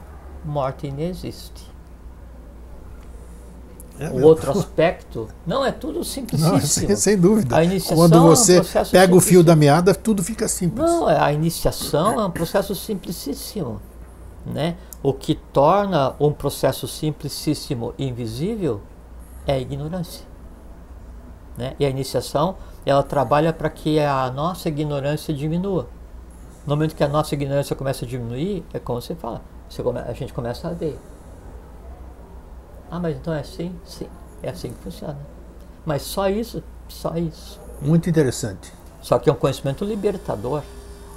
Speaker 2: Morte inexiste.
Speaker 1: É
Speaker 2: O outro aspecto, não, é tudo
Speaker 1: Não,
Speaker 2: simplicíssimo.
Speaker 1: sem, sem dúvida.
Speaker 2: A iniciação
Speaker 1: Quando
Speaker 2: é um
Speaker 1: você pega o fio da meada, tudo fica simples.
Speaker 2: Não, é- a iniciação é um processo simplicíssimo. Né? O que torna um processo simplicíssimo invisível é a ignorância. Né? E a iniciação, ela trabalha para que a nossa ignorância diminua. No momento que a nossa ignorância começa a diminuir, é como você fala, você come- a gente começa a ver. Ah, mas então é assim? Sim, é assim que funciona. Mas só isso, só isso.
Speaker 1: Muito interessante.
Speaker 2: Só que é um conhecimento libertador.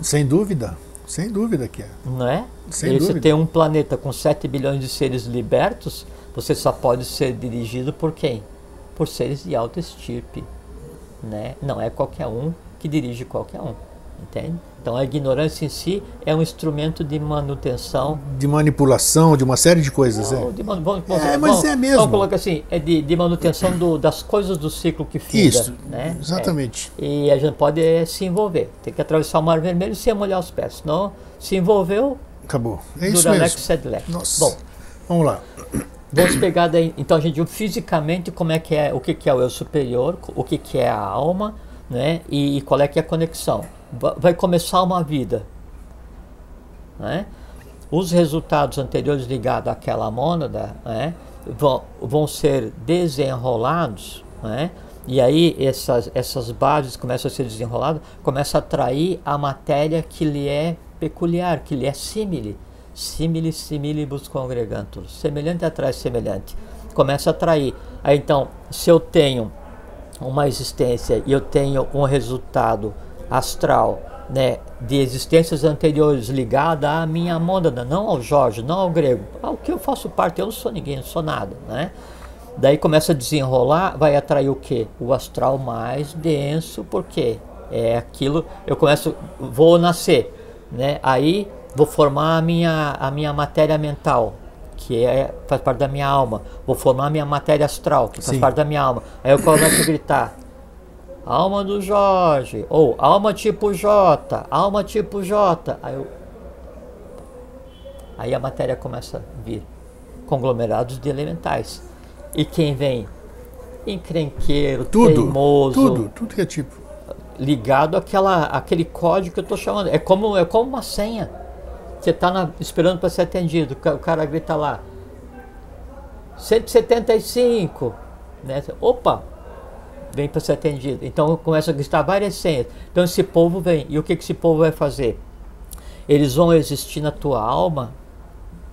Speaker 1: Sem dúvida. Sem dúvida que é.
Speaker 2: Não é?
Speaker 1: Sem
Speaker 2: e aí você
Speaker 1: dúvida.
Speaker 2: tem um planeta com 7 bilhões de seres libertos, você só pode ser dirigido por quem? Por seres de alta estirpe. Né? Não é qualquer um que dirige qualquer um. Entende? Então a ignorância em si é um instrumento de manutenção.
Speaker 1: De manipulação, de uma série de coisas.
Speaker 2: ou
Speaker 1: É.
Speaker 2: de vamos, vamos-
Speaker 1: É, mas
Speaker 2: vamos-
Speaker 1: é mesmo.
Speaker 2: Vamos colocar assim, é de, de manutenção do- das coisas do ciclo que fica.
Speaker 1: Isso,
Speaker 2: né?
Speaker 1: exatamente.
Speaker 2: É. E a gente pode é, se envolver. Tem que atravessar o Mar Vermelho sem molhar os pés. Senão, se envolveu,
Speaker 1: Acabou. É isso mesmo.
Speaker 2: Sedlex.
Speaker 1: Nossa.
Speaker 2: Bom,
Speaker 1: Vamos lá.
Speaker 2: vamos pegar daí. Então a gente viu fisicamente como é que é, o que, que é o eu superior, o que, que é a alma, né? E, e qual é que é a conexão. Va- Vai começar uma vida. Né? Os resultados anteriores ligados àquela mônada né, vão, vão ser desenrolados, né? e aí essas, essas bases começam a ser desenroladas, começa a atrair a matéria que lhe é peculiar, que lhe é simile. Simile similibus congregantur. Semelhante atrai semelhante. Começa a atrair. Aí então, se eu tenho uma existência e eu tenho um resultado astral né, de existências anteriores ligada à minha mônada, não ao Jorge, não ao grego. Ao que eu faço parte, eu não sou ninguém, não sou nada. Né? Daí começa a desenrolar, vai atrair o que? O astral mais denso, porque é aquilo, eu começo, vou nascer, né? aí vou formar a minha, a minha matéria mental, que é, faz parte da minha alma. Vou formar a minha matéria astral, que faz
Speaker 1: Sim.
Speaker 2: parte da minha alma. Aí eu começo a gritar, alma do Jorge, ou alma tipo J, alma tipo J. Aí, eu, aí a matéria começa a vir, conglomerados de elementais. E quem vem? Encrenqueiro,
Speaker 1: Tudo.
Speaker 2: teimoso,
Speaker 1: Tudo. Tudo que é tipo.
Speaker 2: ligado àquela, àquele código que eu estou chamando. É como, é como uma senha. Você está esperando para ser atendido, o ca- o cara grita lá, 175, né? Opa, vem para ser atendido. Então começa a gritar várias senhas. Então esse povo vem. E o que, que esse povo vai fazer? Eles vão existir na tua alma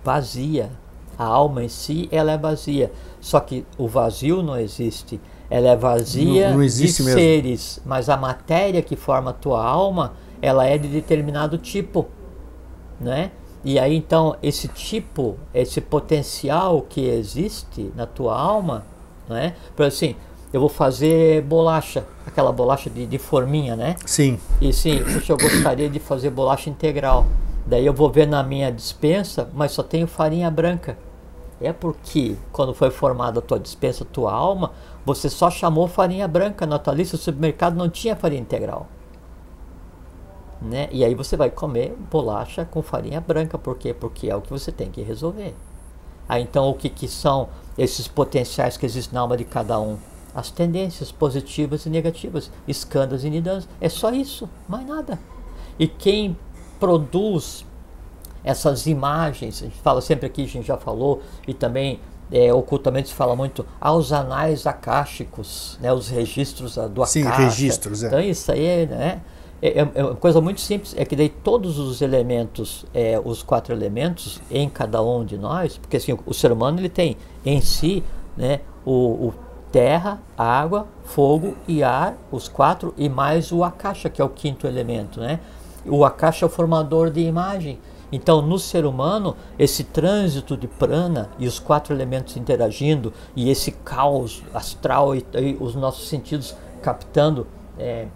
Speaker 2: vazia. A alma em si, ela é vazia. Só que o vazio não existe. ela é vazia
Speaker 1: Não- não existe
Speaker 2: de
Speaker 1: mesmo.
Speaker 2: seres, mas a matéria que forma a tua alma, ela é de determinado tipo, né? E aí então esse tipo, esse potencial que existe na tua alma, né? Por assim, eu vou fazer bolacha, aquela bolacha de, de forminha, né?
Speaker 1: Sim.
Speaker 2: E sim, puxa, eu gostaria de fazer bolacha integral. Daí eu vou ver na minha dispensa, mas só tenho farinha branca. É porque quando foi formada a tua dispensa, a tua alma, você só chamou farinha branca. Na tua lista do supermercado não tinha farinha integral. Né? E aí você vai comer bolacha com farinha branca. Por quê? Porque é o que você tem que resolver. Aí então o que, que são esses potenciais que existem na alma de cada um? As tendências positivas e negativas, escandas e nidanas. É só isso, mais nada. E quem produz essas imagens, a gente fala sempre aqui, a gente já falou, e também é, ocultamente se fala muito aos anais akáshicos, né, os registros do
Speaker 1: Sim,
Speaker 2: Akasha.
Speaker 1: registros, é.
Speaker 2: Então isso aí né, é, é- é uma coisa muito simples, é que daí todos os elementos, é, os quatro elementos em cada um de nós, porque assim, o, o ser humano ele tem em si né, o, o terra, água, fogo e ar, os quatro, e mais o Akasha, que é o quinto elemento. Né? O Akasha é o formador de imagem. Então, no ser humano, esse trânsito de prana e os quatro elementos interagindo, e esse caos astral e, e os nossos sentidos captando, é,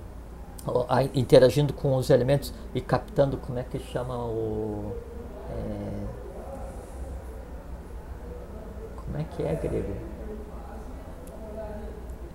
Speaker 2: interagindo com os elementos e captando, como é que chama o. é, como é que é grego?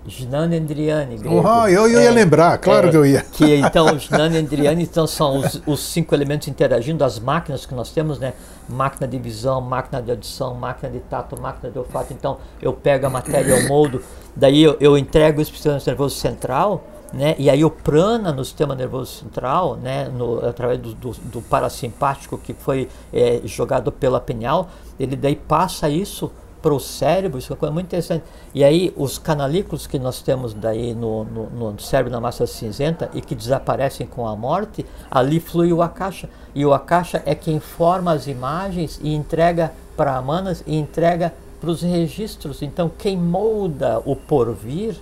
Speaker 2: Gnanendriani, grego.
Speaker 1: Uhum, eu- eu ia lembrar, claro que eu ia.
Speaker 2: Que então os Gnanendriani então, são os, os cinco elementos interagindo, as máquinas que nós temos, né? Máquina de visão, máquina de audição, máquina de tato, máquina de olfato. Então eu pego a matéria, eu moldo, daí eu, eu entrego isso para o sistema nervoso central, né? E aí o prana no sistema nervoso central, né? No, através do, do, do parasimpático que foi eh, jogado pela pineal, ele daí passa isso para o cérebro, isso é uma coisa muito interessante. E aí os canalículos que nós temos daí no, no, no cérebro na massa cinzenta e que desaparecem com a morte, ali flui o akasha. E o akasha é quem forma as imagens e entrega para a manas e entrega para os registros. Então quem molda o porvir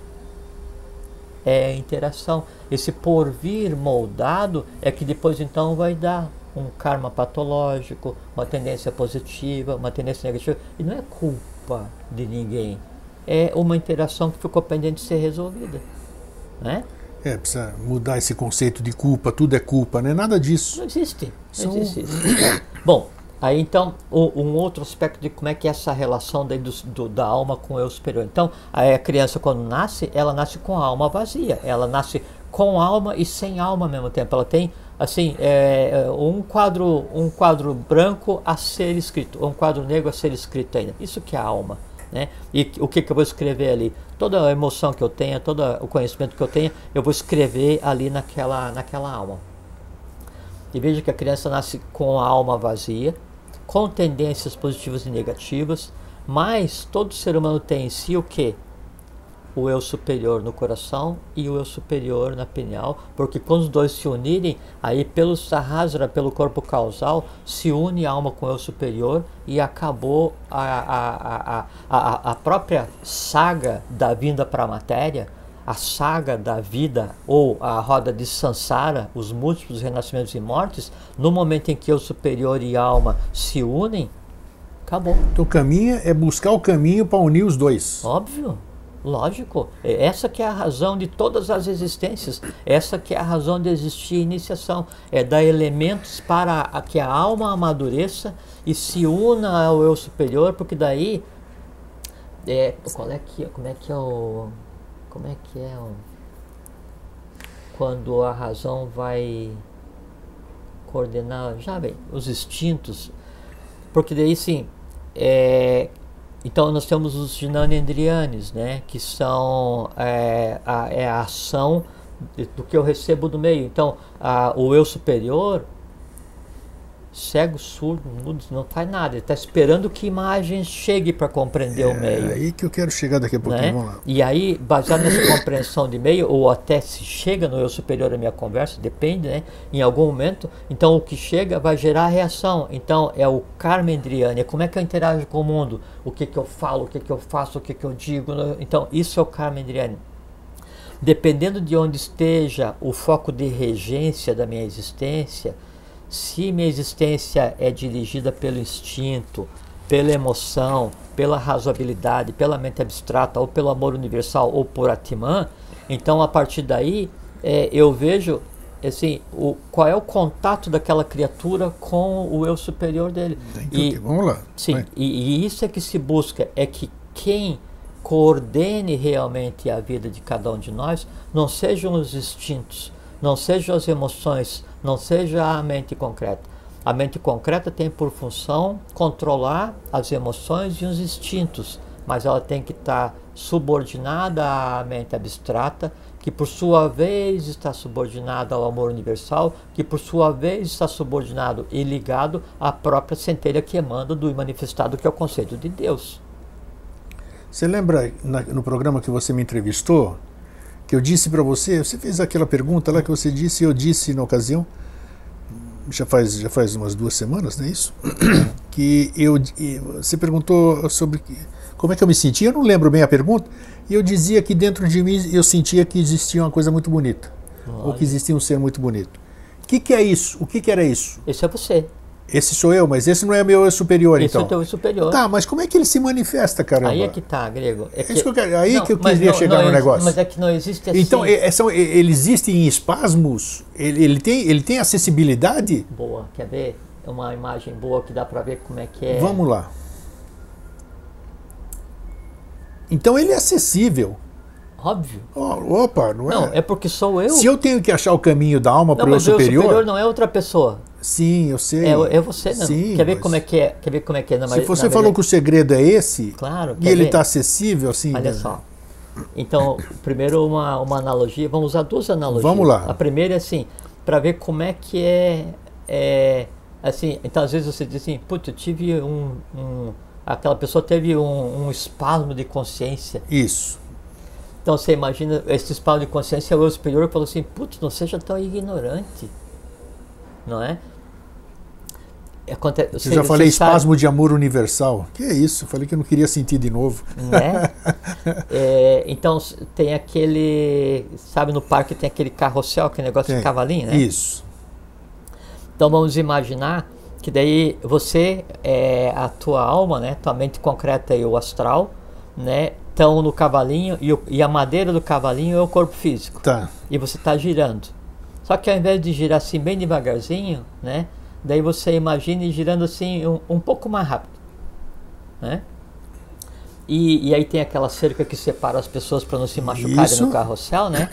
Speaker 2: é a interação. Esse porvir moldado é que depois então vai dar um karma patológico, uma tendência positiva, uma tendência negativa. E não é culpa de ninguém. É uma interação que ficou pendente de ser resolvida. Né?
Speaker 1: É, precisa mudar esse conceito de culpa, tudo é culpa, não é nada disso.
Speaker 2: Não existe. Não
Speaker 1: São-
Speaker 2: existe isso. Bom, aí então, o- um outro aspecto de como é que é essa relação daí do, do- da alma com o eu superior. Então, a criança quando nasce, ela nasce com a alma vazia. Ela nasce com alma e sem alma ao mesmo tempo. Ela tem, assim, é, é, um, quadro, um quadro branco a ser escrito, um quadro negro a ser escrito ainda. Isso que é a alma. Né? E o que, que eu vou escrever ali? Toda a emoção que eu tenha, todo o conhecimento que eu tenha, eu vou escrever ali naquela, naquela alma. E veja que a criança nasce com a alma vazia, com tendências positivas e negativas, mas todo ser humano tem em si o que? O eu superior no coração e o eu superior na pineal, porque quando os dois se unirem, aí pelo Sahasra, pelo corpo causal, se une a alma com o eu superior e acabou a, a, a, a, a, própria saga da vinda para a matéria, a saga da vida ou a roda de Sansara, os múltiplos renascimentos e mortes, no momento em que o superior e alma se unem, acabou.
Speaker 1: Então o caminho é buscar o caminho para unir os dois.
Speaker 2: Óbvio, lógico. É Essa que é a razão de todas as existências. Essa que é a razão de existir a iniciação. É dar elementos para que a alma amadureça e se una ao eu superior, porque daí é, qual é que como é que é o como é que é o, quando a razão vai coordenar, já bem, os instintos, porque daí sim, é, então nós temos os ginanendrianes, né, que são é, a, é a ação do que eu recebo do meio. Então, a, o eu superior cego, surdo, mudo, não faz nada. Ele está esperando que imagens chegue para compreender
Speaker 1: é,
Speaker 2: o meio.
Speaker 1: É aí que eu quero chegar daqui a pouquinho.
Speaker 2: Né?
Speaker 1: Vamos lá.
Speaker 2: E aí, baseado nessa compreensão de meio, ou até se chega no eu superior à minha conversa, depende, né? Em algum momento, então o que chega vai gerar reação. Então é o karma Endriani, é como é que eu interajo com o mundo, o que, que eu falo, o que, que eu faço, o que, que eu digo. Então, isso é o karma Endriani. Dependendo de onde esteja o foco de regência da minha existência, se minha existência é dirigida pelo instinto, pela emoção, pela razoabilidade, pela mente abstrata, ou pelo amor universal, ou por Atman, então a partir daí é, eu vejo assim, o, qual é o contato daquela criatura com o eu superior dele.
Speaker 1: E, Vamos lá.
Speaker 2: Sim, e, e, isso é que se busca, é que quem coordene realmente a vida de cada um de nós não sejam os instintos, não sejam as emoções, não seja a mente concreta. A mente concreta tem por função controlar as emoções e os instintos, mas ela tem que estar subordinada à mente abstrata, que por sua vez está subordinada ao amor universal, que por sua vez está subordinado e ligado à própria centelha que emana do manifestado, que é o conceito de Deus.
Speaker 1: Você lembra na, no programa que você me entrevistou, que eu disse para você, você fez aquela pergunta lá que você disse, e eu disse na ocasião, já faz, já faz umas duas semanas, não é isso? que eu, você perguntou sobre como é que eu me sentia, eu não lembro bem a pergunta, e eu dizia que dentro de mim eu sentia que existia uma coisa muito bonita, Olha. ou que existia um ser muito bonito. O que, que é isso? O que, que era isso?
Speaker 2: Isso é você.
Speaker 1: Esse sou eu, mas esse não é meu eu superior,
Speaker 2: esse
Speaker 1: então.
Speaker 2: Esse é o teu superior.
Speaker 1: Tá, mas como é que ele se manifesta, caramba?
Speaker 2: Aí é que tá, grego. É
Speaker 1: que... que eu aí não, que eu queria não, chegar
Speaker 2: não,
Speaker 1: no negócio.
Speaker 2: Mas é que não existe assim.
Speaker 1: Então, é, são, ele existe em espasmos? Ele, ele, tem, ele tem acessibilidade?
Speaker 2: Boa, quer ver? Uma imagem boa que dá para ver como é que é.
Speaker 1: Vamos lá. Então ele é acessível.
Speaker 2: Óbvio.
Speaker 1: Oh, opa, não é?
Speaker 2: Não, é porque sou eu.
Speaker 1: Se eu tenho que achar o caminho da alma para o superior. O superior
Speaker 2: não é outra pessoa.
Speaker 1: Sim, eu sei.
Speaker 2: É, é você, não. Sim, quer ver como é que é? Quer ver como é que é na
Speaker 1: Se você falou que o segredo é esse,
Speaker 2: claro,
Speaker 1: e ele está acessível, assim.
Speaker 2: Olha né? só. Então, primeiro uma, uma analogia, vamos usar duas analogias.
Speaker 1: Vamos lá.
Speaker 2: A primeira é assim, para ver como é que é, é, assim, então às vezes você diz assim, putz, eu tive um, um aquela pessoa teve um, um espasmo de consciência.
Speaker 1: Isso.
Speaker 2: Então você imagina esse espasmo de consciência, o eu superior falou assim, putz, não seja tão ignorante. Não é?
Speaker 1: Aconte... Eu já falei espasmo de amor universal. Que é isso? Eu falei que eu não queria sentir de novo.
Speaker 2: Né? é, então tem aquele. Sabe, no parque tem aquele carrossel, aquele negócio tem. de cavalinho, né?
Speaker 1: Isso.
Speaker 2: Então vamos imaginar que daí você, é, a tua alma, né, tua mente concreta e o astral, né, estão no cavalinho e, o, e, a madeira do cavalinho é o corpo físico.
Speaker 1: Tá.
Speaker 2: E você está girando. Só que ao invés de girar assim bem devagarzinho, né, daí você imagine girando assim um, um pouco mais rápido, né? E, e, aí tem aquela cerca que separa as pessoas para não se machucarem Isso. no carrossel, né?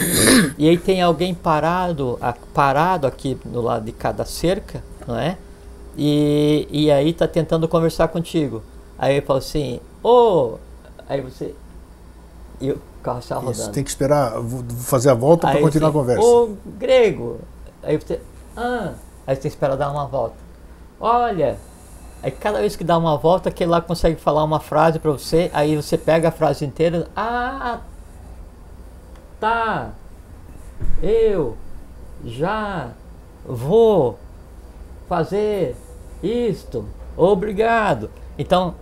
Speaker 2: E aí tem alguém parado, a, parado aqui do lado de cada cerca, não é? E, e aí tá tentando conversar contigo. Aí ele fala assim, ô, oh! aí você. E o carro está rodando. Isso,
Speaker 1: tem que esperar fazer a volta para continuar a conversa.
Speaker 2: Ô, grego! Aí você. Ah! Aí você tem que esperar dar uma volta. Olha! Aí cada vez que dá uma volta, aquele lá consegue falar uma frase para você, aí você pega a frase inteira. Ah! Tá! Eu já vou fazer isto, obrigado. Então,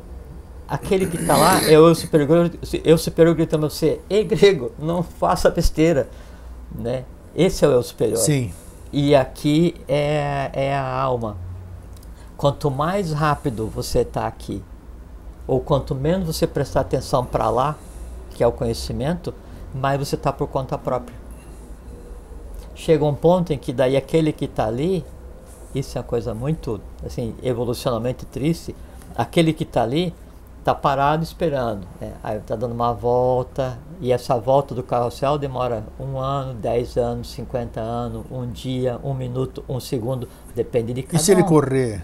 Speaker 2: aquele que está lá é o eu superior, eu superior gritando a você, ei grego, não faça besteira, né? Esse é o eu superior.
Speaker 1: Sim.
Speaker 2: E aqui é, é a alma. Quanto mais rápido você está aqui, ou quanto menos você prestar atenção para lá, que é o conhecimento, mais você está por conta própria. Chega um ponto em que daí aquele que está ali isso é uma coisa muito, assim, evolucionalmente triste. Aquele que está ali está parado esperando. Né? Aí está dando uma volta, e essa volta do carrossel demora um ano, dez anos, cinquenta anos, um dia, um minuto, um segundo, depende de cada
Speaker 1: E se ele correr?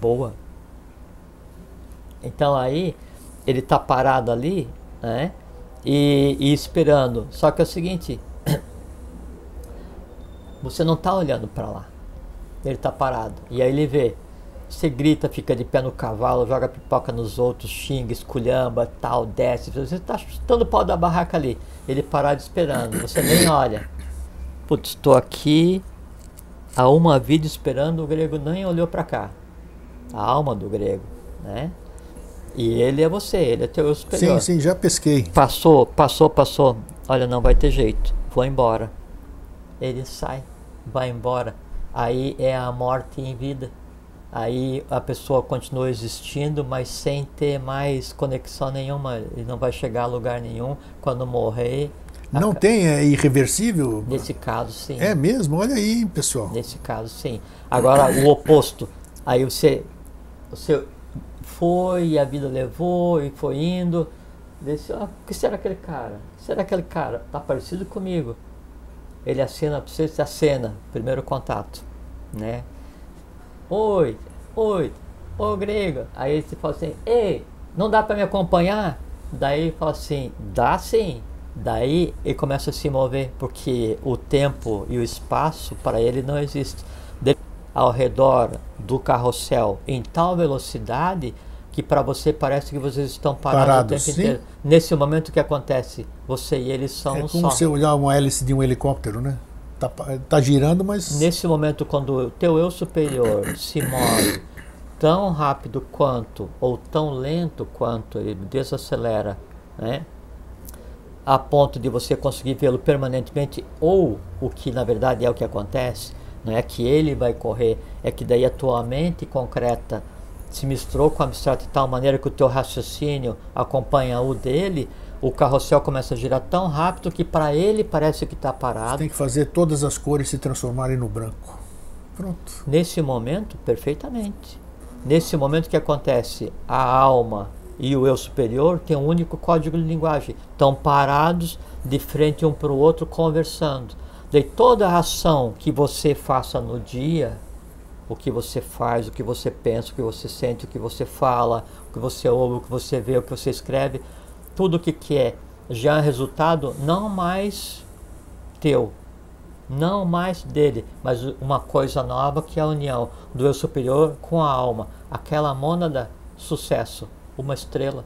Speaker 2: Boa. Então aí, ele está parado ali, né? E, e esperando. Só que é o seguinte, você não está olhando para lá. Ele está parado. E aí ele vê. Você grita, fica de pé no cavalo, joga pipoca nos outros, xinga, esculhamba, tal, desce. Você está chutando o pau da barraca ali. Ele parado esperando. Você nem olha. Putz, estou aqui há uma vida esperando. O grego nem olhou para cá. A alma do grego, né? E ele é você, ele é teu superior.
Speaker 1: Sim, sim, já pesquei.
Speaker 2: Passou, passou, passou. Olha, não vai ter jeito. Vou embora. Ele sai, vai embora. Aí é a morte em vida. Aí a pessoa continua existindo, mas sem ter mais conexão nenhuma. Ele não vai chegar a lugar nenhum. Quando morrer.
Speaker 1: Não a... tem, é irreversível?
Speaker 2: Nesse caso, sim.
Speaker 1: É mesmo? Olha aí, pessoal.
Speaker 2: Nesse caso, sim. Agora, o oposto. Aí você, você foi, e a vida levou e foi indo. Disse, ah, o que será aquele cara? Será aquele cara? Tá parecido comigo. Ele acena para você, você acena, primeiro contato, né? Oi, oi, ô grego. Aí você fala assim, ei, não dá para me acompanhar? Daí ele fala assim, dá sim. Daí ele começa a se mover, porque o tempo e o espaço para ele não existe. Ao redor do carrossel em tal velocidade que para você parece que vocês estão parados, parados o tempo sim. inteiro. Nesse momento que acontece? Você e eles são
Speaker 1: é
Speaker 2: um
Speaker 1: como você olhar uma hélice de um helicóptero, né? Tá, tá girando, mas
Speaker 2: nesse momento quando o teu eu superior se move tão rápido quanto ou tão lento quanto ele desacelera, né? A ponto de você conseguir vê-lo permanentemente ou o que na verdade é o que acontece, não é que ele vai correr, é que daí a tua mente concreta se misturou com o abstrato de tal maneira que o teu raciocínio acompanha o dele, o carrossel começa a girar tão rápido que para ele parece que está parado. Você
Speaker 1: tem que fazer todas as cores se transformarem no branco. Pronto.
Speaker 2: Nesse momento, perfeitamente. Nesse momento que acontece, a alma e o eu superior têm um único código de linguagem. Estão parados de frente um para o outro conversando. De toda a ação que você faça no dia, o que você faz, o que você pensa, o que você sente, o que você fala, o que você ouve, o que você vê, o que você escreve, tudo o que, que é já é resultado não mais teu, não mais dele, mas uma coisa nova que é a união do eu superior com a alma. Aquela mônada, sucesso, uma estrela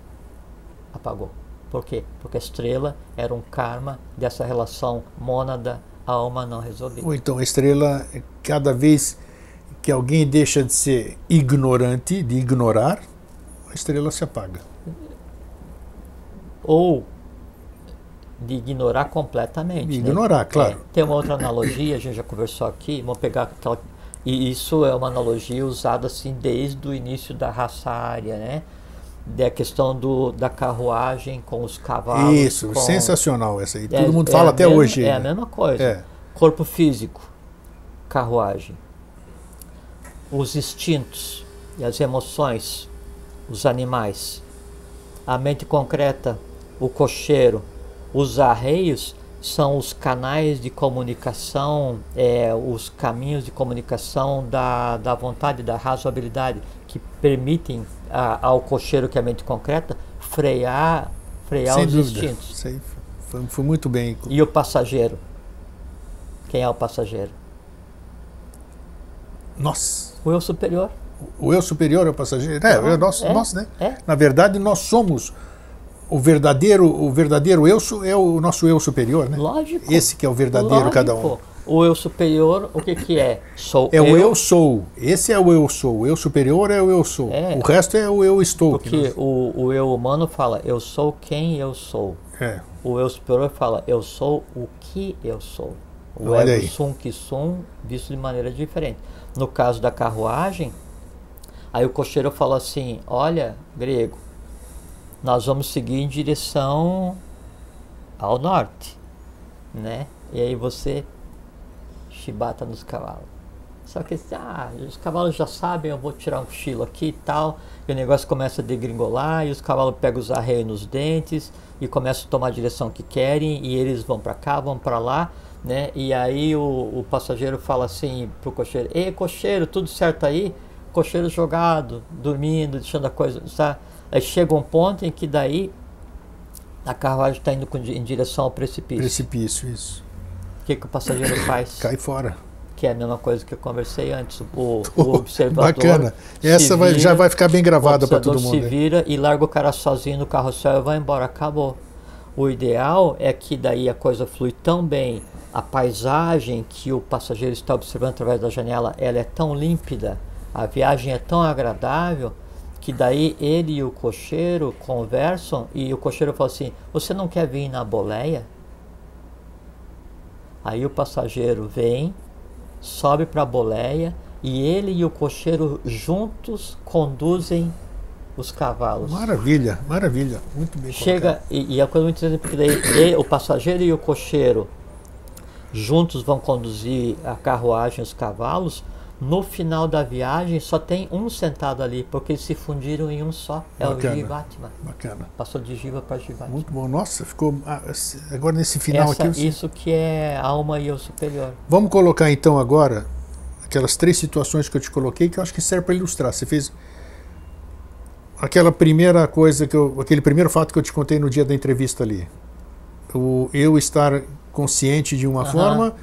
Speaker 2: apagou. Por quê? Porque a estrela era um karma dessa relação mônada-alma não resolvida.
Speaker 1: Ou então a estrela, cada vez que alguém deixa de ser ignorante, de ignorar, a estrela se apaga.
Speaker 2: Ou de ignorar completamente. De
Speaker 1: né? ignorar, claro. É,
Speaker 2: tem uma outra analogia, a gente já conversou aqui, vamos pegar aquela. E isso é uma analogia usada assim desde o início da raça área, né? Da questão do, da carruagem com os cavalos.
Speaker 1: Isso,
Speaker 2: com...
Speaker 1: sensacional essa aí. É, Todo mundo é fala até hoje.
Speaker 2: É a mesma coisa. É. Corpo físico, carruagem os instintos e as emoções, os animais. A mente concreta, o cocheiro, os arreios são os canais de comunicação, é, os caminhos de comunicação da, da vontade, da razoabilidade, que permitem a, ao cocheiro, que é a mente concreta, frear, frear Sem os dúvida. instintos.
Speaker 1: Sei, foi, foi muito bem.
Speaker 2: E o passageiro? Quem é o passageiro?
Speaker 1: Nós.
Speaker 2: O eu superior.
Speaker 1: O eu superior é o passageiro? É, é, nós, é, nós, né?
Speaker 2: É.
Speaker 1: Na verdade, nós somos o verdadeiro, o verdadeiro eu é o nosso eu superior, né?
Speaker 2: Lógico.
Speaker 1: Esse que é o verdadeiro
Speaker 2: Lógico.
Speaker 1: cada um.
Speaker 2: O eu superior, o que que é?
Speaker 1: Sou é eu. o eu sou. Esse é o eu sou. O eu superior é o eu sou. É. O resto é o eu estou.
Speaker 2: Porque nós... o, o eu humano fala eu sou quem eu sou.
Speaker 1: É.
Speaker 2: O eu superior fala eu sou o que eu sou. O
Speaker 1: Olha
Speaker 2: ego aí. sum que sum visto de maneira diferente. No caso da carruagem, aí o cocheiro falou assim: Olha, grego, nós vamos seguir em direção ao norte, né? E aí você chibata nos cavalos. Só que ah, os cavalos já sabem, eu vou tirar um cochilo aqui e tal. E o negócio começa a degringolar, e os cavalos pegam os arreios nos dentes e começam a tomar a direção que querem, e eles vão para cá, vão para lá né? E aí o, o passageiro fala assim pro cocheiro: Ei, cocheiro, tudo certo aí? Cocheiro jogado, dormindo, deixando a coisa. Tá? Aí chega um ponto em que daí a carruagem está indo em direção ao precipício.
Speaker 1: Precipício, isso.
Speaker 2: O que, que o passageiro faz?
Speaker 1: Cai fora.
Speaker 2: que é a mesma coisa que eu conversei antes. O, o observador.
Speaker 1: Bacana. Essa vai,
Speaker 2: vira,
Speaker 1: já vai ficar bem gravada para todo mundo.
Speaker 2: se vira e larga o cara sozinho no carrossel e vai embora. Acabou. O ideal é que daí a coisa flui tão bem, a paisagem que o passageiro está observando através da janela, ela é tão límpida, a viagem é tão agradável que daí ele e o cocheiro conversam e o cocheiro fala assim: "Você não quer vir na boleia?" Aí o passageiro vem, sobe para a boleia e ele e o cocheiro juntos conduzem os cavalos.
Speaker 1: Maravilha, maravilha, muito bem
Speaker 2: Chega, e, e, a coisa muito interessante, porque daí ele, o passageiro e o cocheiro juntos vão conduzir a carruagem os cavalos, no final da viagem só tem um sentado ali, porque eles se fundiram em um só. É
Speaker 1: Bacana.
Speaker 2: o Jivatma.
Speaker 1: Bacana.
Speaker 2: Passou de Jiva para Jivatma.
Speaker 1: Muito bom. Nossa, ficou. ah, Agora nesse final
Speaker 2: Essa,
Speaker 1: aqui.
Speaker 2: Isso que é alma e eu superior.
Speaker 1: Vamos colocar então agora aquelas três situações que eu te coloquei que eu acho que serve para ilustrar. Você fez aquela primeira coisa que eu, aquele primeiro fato que eu te contei no dia da entrevista ali. O eu estar consciente de uma forma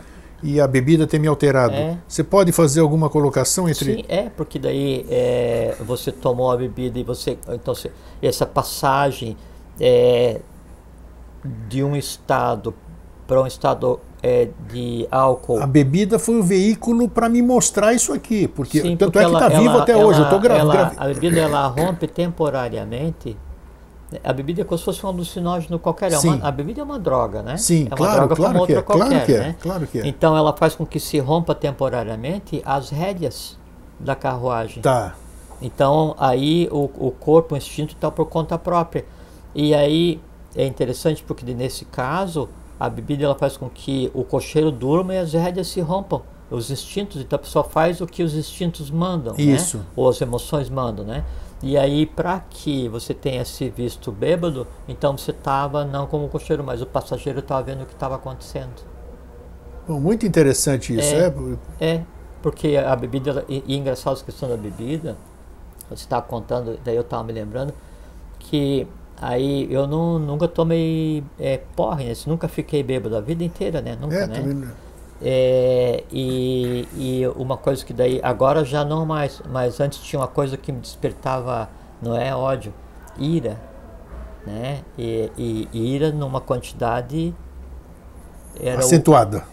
Speaker 1: e a bebida ter me alterado.
Speaker 2: É.
Speaker 1: Você pode fazer alguma colocação entre
Speaker 2: Sim, é, porque daí é, você tomou a bebida e você. Então, se- essa passagem é, de um estado para um estado é, de álcool.
Speaker 1: a bebida foi o veículo para me mostrar isso aqui, porque
Speaker 2: Sim,
Speaker 1: tanto
Speaker 2: porque
Speaker 1: é que
Speaker 2: ela-
Speaker 1: está vivo
Speaker 2: ela-
Speaker 1: até hoje. Eu
Speaker 2: ela-
Speaker 1: estou gra
Speaker 2: ela-
Speaker 1: gra-
Speaker 2: A bebida ela rompe temporariamente. A bebida é como se fosse um alucinógeno qualquer. É uma- a bebida é uma droga, né?
Speaker 1: Sim,
Speaker 2: é uma
Speaker 1: claro,
Speaker 2: droga
Speaker 1: claro
Speaker 2: como
Speaker 1: que é,
Speaker 2: outra
Speaker 1: claro
Speaker 2: qualquer,
Speaker 1: que é,
Speaker 2: né?
Speaker 1: claro que é.
Speaker 2: Então ela faz com que se rompa temporariamente as rédeas da carruagem.
Speaker 1: Tá.
Speaker 2: Então aí o, o corpo, o instinto está por conta própria. E aí é interessante porque nesse caso a bebida ela faz com que o cocheiro durma e as rédeas se rompam. Os instintos, então a pessoa faz o que os instintos mandam,
Speaker 1: Isso.
Speaker 2: né? Ou as emoções mandam, né? E aí para que você tenha se visto bêbado, então você estava não como cocheiro, mas o passageiro estava vendo o que estava acontecendo.
Speaker 1: Bom, muito interessante isso.
Speaker 2: É.
Speaker 1: É.
Speaker 2: É, porque a bebida, e, e engraçado essa questão da bebida, você estava contando, daí eu estava me lembrando, que aí eu não, nunca tomei é, porre, né? nunca fiquei bêbado a vida inteira, né? Nunca,
Speaker 1: É,
Speaker 2: né?
Speaker 1: também-
Speaker 2: É, e, e uma coisa que daí, agora já não mais, mas antes tinha uma coisa que me despertava, não é ódio, ira, né? E, e- e ira numa quantidade era o,
Speaker 1: acentuada.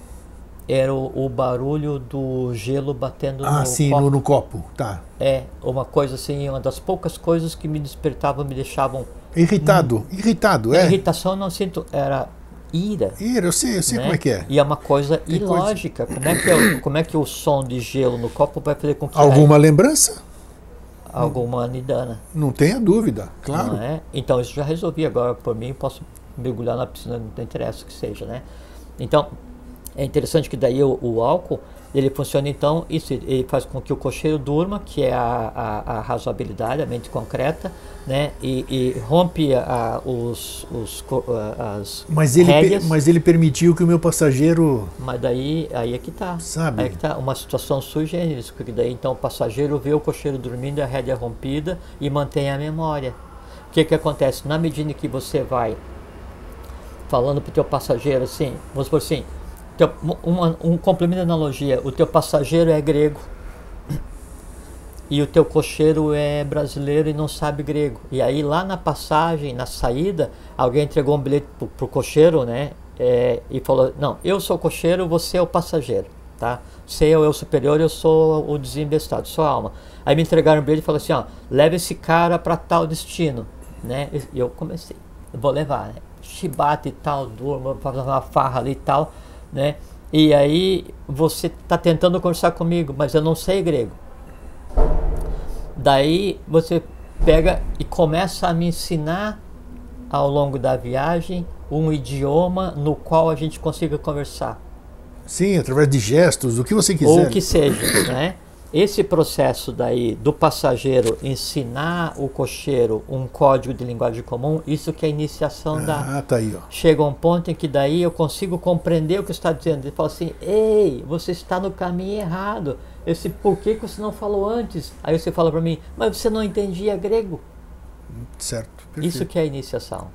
Speaker 2: era o, o barulho do gelo batendo
Speaker 1: Ah,
Speaker 2: no
Speaker 1: sim,
Speaker 2: copo.
Speaker 1: no, no copo. Tá.
Speaker 2: É, uma coisa assim, uma das poucas coisas que me despertavam, me deixavam.
Speaker 1: Irritado, irritado, é.
Speaker 2: Irritação não sinto, era ira.
Speaker 1: Ira, eu sei, eu sei
Speaker 2: né?
Speaker 1: como é que é.
Speaker 2: E é uma coisa
Speaker 1: Tem coisa-
Speaker 2: ilógica. Como, é que é, o- como é que o som de gelo no copo vai fazer com que
Speaker 1: Alguma lembrança?
Speaker 2: alguma nidana?
Speaker 1: Não tenha dúvida, claro.
Speaker 2: É? Então isso já resolvi agora por mim, posso mergulhar na piscina, não interessa o que seja, né? Então é interessante que daí o, o álcool ele funciona então isso ele faz com que o cocheiro durma, que é a, a, a razoabilidade, a mente concreta, né? E, e rompe a, os, os as
Speaker 1: Mas ele,
Speaker 2: rédeas.
Speaker 1: mas ele permitiu que o meu passageiro.
Speaker 2: Mas daí, aí é que tá.
Speaker 1: Sabe?
Speaker 2: Aí é que tá uma situação sui generis, porque daí então o passageiro vê o cocheiro dormindo, a rédea rompida e mantém a memória. O que que acontece? Na medida que você vai falando pro teu passageiro assim, vamos supor assim, teu, uma, um complemento de analogia, o teu passageiro é grego e o teu cocheiro é brasileiro e não sabe grego. E aí lá na passagem, na saída, alguém entregou um bilhete pro, pro cocheiro, né? é, e falou, não, eu sou o cocheiro, você é o passageiro, tá? Você é o eu superior, eu sou o desembestado, sou a alma. Aí me entregaram um bilhete e falaram assim, ó, leva esse cara para tal destino, né? E eu comecei, vou levar, né? Chibata e tal, durma, fazer uma farra ali e tal, né? E aí você tá tentando conversar comigo, mas eu não sei grego. Daí você pega e começa a me ensinar ao longo da viagem um idioma no qual a gente consiga conversar.
Speaker 1: Sim, através de gestos, o que você quiser.
Speaker 2: Ou o que seja, né? Esse processo daí do passageiro ensinar o cocheiro um código de linguagem comum, isso que é a iniciação da,
Speaker 1: Ah, tá aí, ó.
Speaker 2: chega um ponto em que daí eu consigo compreender o que está dizendo. Ele fala assim, ei, você está no caminho errado. Esse por que, que você não falou antes? Aí você fala para mim, mas você não entendia grego.
Speaker 1: Certo. Perfeito.
Speaker 2: Isso que é a iniciação.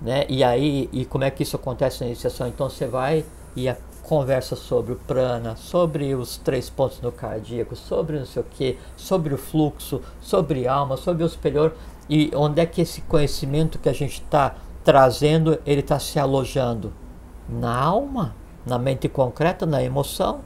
Speaker 2: Né? E aí, e como é que isso acontece na iniciação? Então você vai e conversa sobre o prana, sobre os três pontos no cardíaco, sobre não sei o que, sobre o fluxo, sobre alma, sobre o superior, e onde é que esse conhecimento que a gente está trazendo, ele está se alojando? Na alma, na mente concreta, na emoção.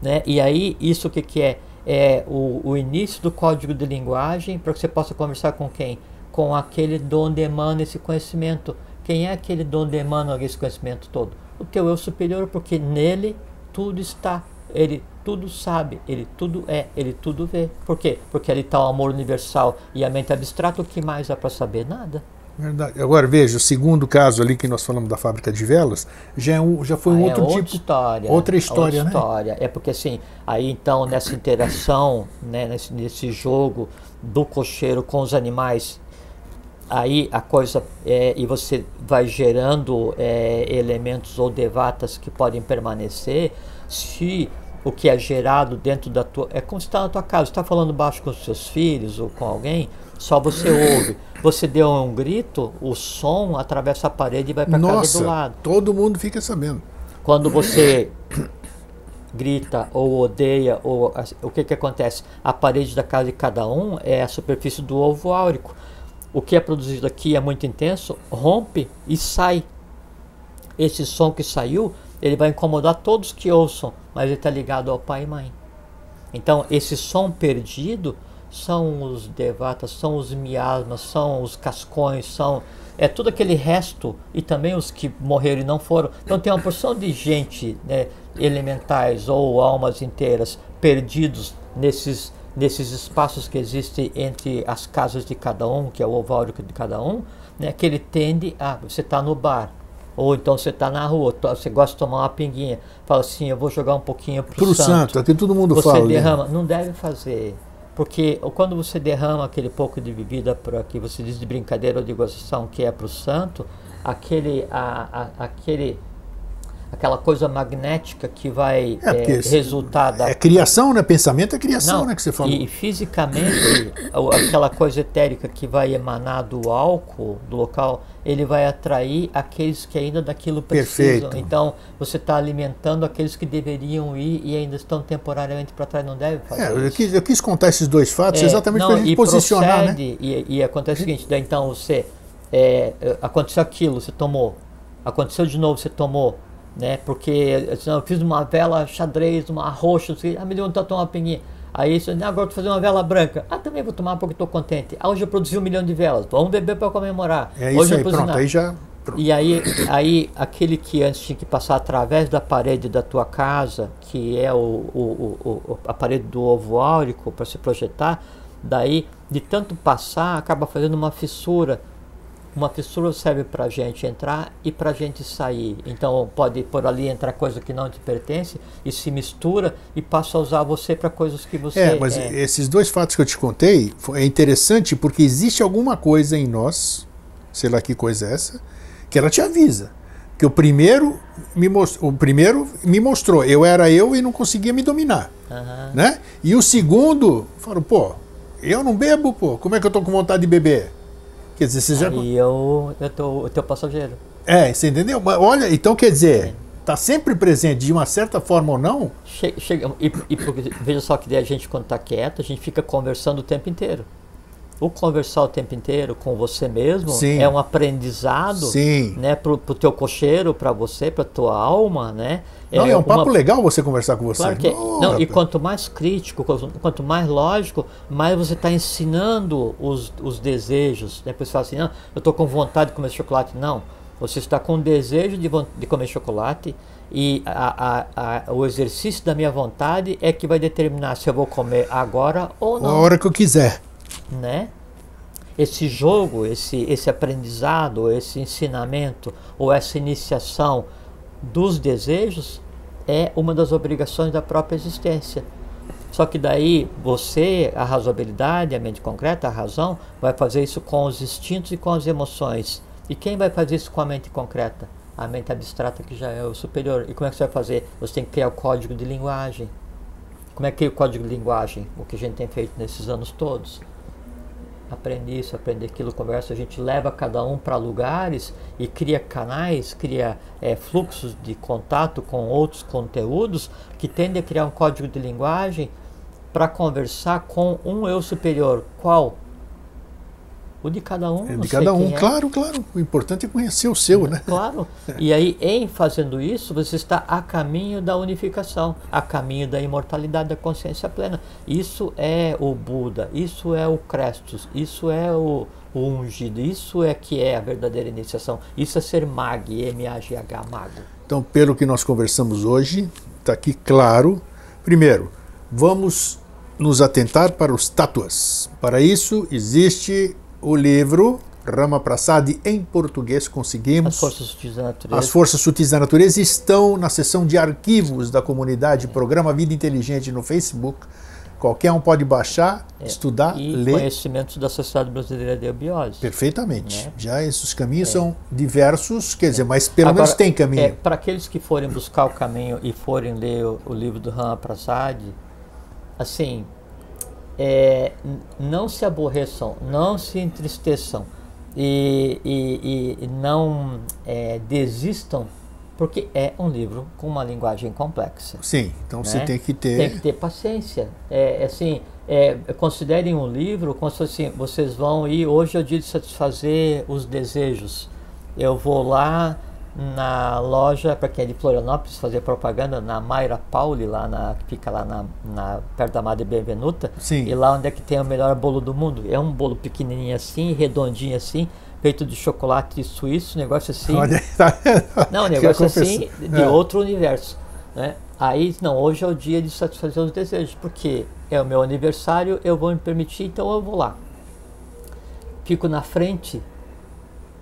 Speaker 2: Né? E aí, isso que, que é? É o, o início do código de linguagem para que você possa conversar com quem? Com aquele de onde emana esse conhecimento. Quem é aquele de onde emana esse conhecimento todo? O teu eu superior, porque nele tudo está. Ele tudo sabe, ele tudo é, ele tudo vê. Por quê? Porque ali está o amor universal e a mente abstrata, o que mais há para saber? Nada.
Speaker 1: Verdade. Agora veja, o segundo caso ali que nós falamos da fábrica de velas, já, é um, já foi um
Speaker 2: Ah, é
Speaker 1: outro
Speaker 2: outra
Speaker 1: tipo.
Speaker 2: história.
Speaker 1: outra história,
Speaker 2: outra
Speaker 1: né?
Speaker 2: história. É porque assim, aí então nessa interação, né, nesse, nesse jogo do cocheiro com os animais, aí a coisa é, e você vai gerando é, elementos ou devatas que podem permanecer se o que é gerado dentro da tua é como se está na tua casa está falando baixo com os seus filhos ou com alguém só você ouve você deu um grito o som atravessa a parede e vai para casa do lado
Speaker 1: todo mundo fica sabendo.
Speaker 2: quando você grita ou odeia, ou o que, que acontece? A parede da casa de cada um é a superfície do ovo áurico. O que é produzido aqui é muito intenso, rompe e sai. Esse som que saiu, ele vai incomodar todos que ouçam, mas ele está ligado ao pai e mãe. Então, esse som perdido são os devatas, são os miasmas, são os cascões, são é tudo aquele resto e também os que morreram e não foram. Então tem uma porção de gente, né, elementais ou almas inteiras perdidos nesses nesses espaços que existem entre as casas de cada um, que é o ovárico de cada um, né, que ele tende a você está no bar ou então você está na rua, você gosta de tomar uma pinguinha, fala assim, eu vou jogar um pouquinho pro,
Speaker 1: Pro santo, aqui todo mundo
Speaker 2: você
Speaker 1: fala. né?
Speaker 2: derrama, não deve fazer. Porque quando você derrama aquele pouco de bebida por aqui, você diz de brincadeira ou de gozação que é para o santo, aquele, a, a- aquele, aquela coisa magnética que vai
Speaker 1: É, esse-
Speaker 2: resultar da
Speaker 1: É criação, né? Pensamento é criação,
Speaker 2: não,
Speaker 1: né? Que você falou.
Speaker 2: E fisicamente, aquela coisa etérica que vai emanar do álcool, do local, ele vai atrair aqueles que ainda daquilo precisam.
Speaker 1: Perfeito.
Speaker 2: Então, você está alimentando aqueles que deveriam ir e ainda estão temporariamente para trás, não deve fazer
Speaker 1: É, eu, quis, eu quis contar esses dois fatos
Speaker 2: É,
Speaker 1: exatamente para a gente posicionar, né?
Speaker 2: procede, e, e acontece o seguinte, daí então você é, é, aconteceu aquilo, você tomou, aconteceu de novo, você tomou, né? Porque assim, eu fiz uma vela xadrez, uma roxa, assim, ah, me deu de tomar uma pinguinha. Aí você, "Não, agora eu vou fazer uma vela branca. Ah, também vou tomar porque estou contente. Ah, hoje eu produzi um milhão de velas. Vamos beber para comemorar.
Speaker 1: É
Speaker 2: hoje
Speaker 1: isso aí, pronto.
Speaker 2: nada."
Speaker 1: Aí já. pronto.
Speaker 2: E aí, aí aquele que antes tinha que passar através da parede da tua casa, que é o, o, o, o- a parede do ovo áurico para se projetar, daí de tanto passar acaba fazendo uma fissura. Uma fissura serve para a gente entrar e para a gente sair. Então pode por ali entrar coisa que não te pertence e se mistura e passa a usar você para coisas que você
Speaker 1: É, mas
Speaker 2: é.
Speaker 1: esses dois fatos que eu te contei é interessante porque existe alguma coisa em nós, sei lá que coisa é essa, que ela te avisa. Que o primeiro me mostrou, o primeiro me mostrou, eu era eu e não conseguia me dominar,
Speaker 2: Aham.
Speaker 1: né? E o segundo falou, pô, eu não bebo, pô, como é que eu tô com vontade de beber? Quer dizer, você já
Speaker 2: E eu, eu tô o teu passageiro.
Speaker 1: É, você entendeu? Mas olha, então quer dizer, tá sempre presente de uma certa forma ou não?
Speaker 2: Che- chega, e, e veja só que daí a gente quando está quieto, a gente fica conversando o tempo inteiro. O conversar o tempo inteiro com você mesmo
Speaker 1: Sim.
Speaker 2: é um aprendizado
Speaker 1: Sim.
Speaker 2: né, pro, pro teu cocheiro, para você, para tua alma, né?
Speaker 1: Não, é um
Speaker 2: uma-
Speaker 1: papo legal você conversar com você.
Speaker 2: Claro que é.
Speaker 1: Oh,
Speaker 2: Não, e quanto mais crítico, quanto- mais lógico, mais você está ensinando os, os desejos. Né? Fala assim, não, eu estou com vontade de comer chocolate. Não, você está com desejo de, de comer chocolate e a- a- a- o exercício da minha vontade é que vai determinar se eu vou comer agora ou
Speaker 1: A
Speaker 2: não.
Speaker 1: hora que eu quiser.
Speaker 2: Né? Esse jogo, esse, esse aprendizado, esse ensinamento ou essa iniciação dos desejos é uma das obrigações da própria existência. Só que daí você, a razoabilidade, a mente concreta, a razão, vai fazer isso com os instintos e com as emoções. E quem vai fazer isso com a mente concreta? A mente abstrata que já é o superior. E como é que você vai fazer? Você tem que criar o código de linguagem. Como é que é o código de linguagem? O que a gente tem feito nesses anos todos aprende isso, aprende aquilo, conversa, a gente leva cada um para lugares e cria canais, cria é, fluxos de contato com outros conteúdos que tendem a criar um código de linguagem para conversar com um eu superior. Qual? O de cada um.
Speaker 1: É de cada um, é. claro, claro. O importante é conhecer o seu, né?
Speaker 2: Claro. E aí, em fazendo isso, você está a caminho da unificação, a caminho da imortalidade da consciência plena. Isso é o Buda, isso é o Crestus, isso é o, o ungido, isso é que é a verdadeira iniciação. Isso é ser mag, M-A-G-H, mago.
Speaker 1: Então, pelo que nós conversamos hoje, está aqui claro. Primeiro, vamos nos atentar para os tátuas. Para isso, existe o livro Rama Prasad em português conseguimos.
Speaker 2: As Forças Sutis da Natureza.
Speaker 1: As Forças Sutis da Natureza estão na seção de arquivos da comunidade é. Programa Vida Inteligente no Facebook. Qualquer um pode baixar, é. estudar,
Speaker 2: e
Speaker 1: ler.
Speaker 2: conhecimentos da Sociedade Brasileira de Biose.
Speaker 1: Perfeitamente. Né? Já esses caminhos é. são diversos, quer dizer, mas pelo Agora, menos tem caminho. É,
Speaker 2: Para aqueles que forem buscar o caminho e forem ler o, o livro do Rama Prasad, assim, é, não se aborreçam, não se entristeçam e, e, e não é, desistam, porque é um livro com uma linguagem complexa.
Speaker 1: Sim, então né? você tem que ter.
Speaker 2: Tem que ter paciência. É, assim, é, considerem um livro como se fosse assim, vocês vão ir, hoje é o dia de satisfazer os desejos. Eu vou lá na loja, para quem é de Florianópolis, fazer propaganda na Mayra Pauli, lá na, que fica lá na, na, perto da Madre Benvenuta.
Speaker 1: Sim.
Speaker 2: E lá onde é que tem o melhor bolo do mundo. É um bolo pequenininho assim, redondinho assim, feito de chocolate suíço, negócio assim. Olha, tá não, negócio assim de é. outro universo. Né? Aí, não, hoje é o dia de satisfazer os desejos, porque é o meu aniversário, eu vou me permitir, então eu vou lá. Fico na frente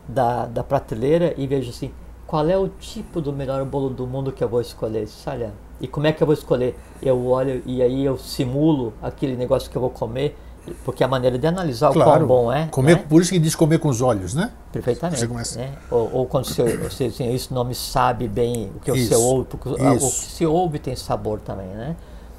Speaker 2: da, da prateleira e vejo assim, qual é o tipo do melhor bolo do mundo que eu vou escolher? Olha, e como é que eu vou escolher? Eu olho e aí eu simulo aquele negócio que eu vou comer, porque a maneira de analisar claro, o quão bom é.
Speaker 1: Comer,
Speaker 2: né?
Speaker 1: Por isso que diz comer com os olhos, né?
Speaker 2: Perfeitamente. Né? Ou, ou, quando você, você assim, isso não me sabe bem o que isso, você ouve, porque isso. o que se ouve tem sabor também, né?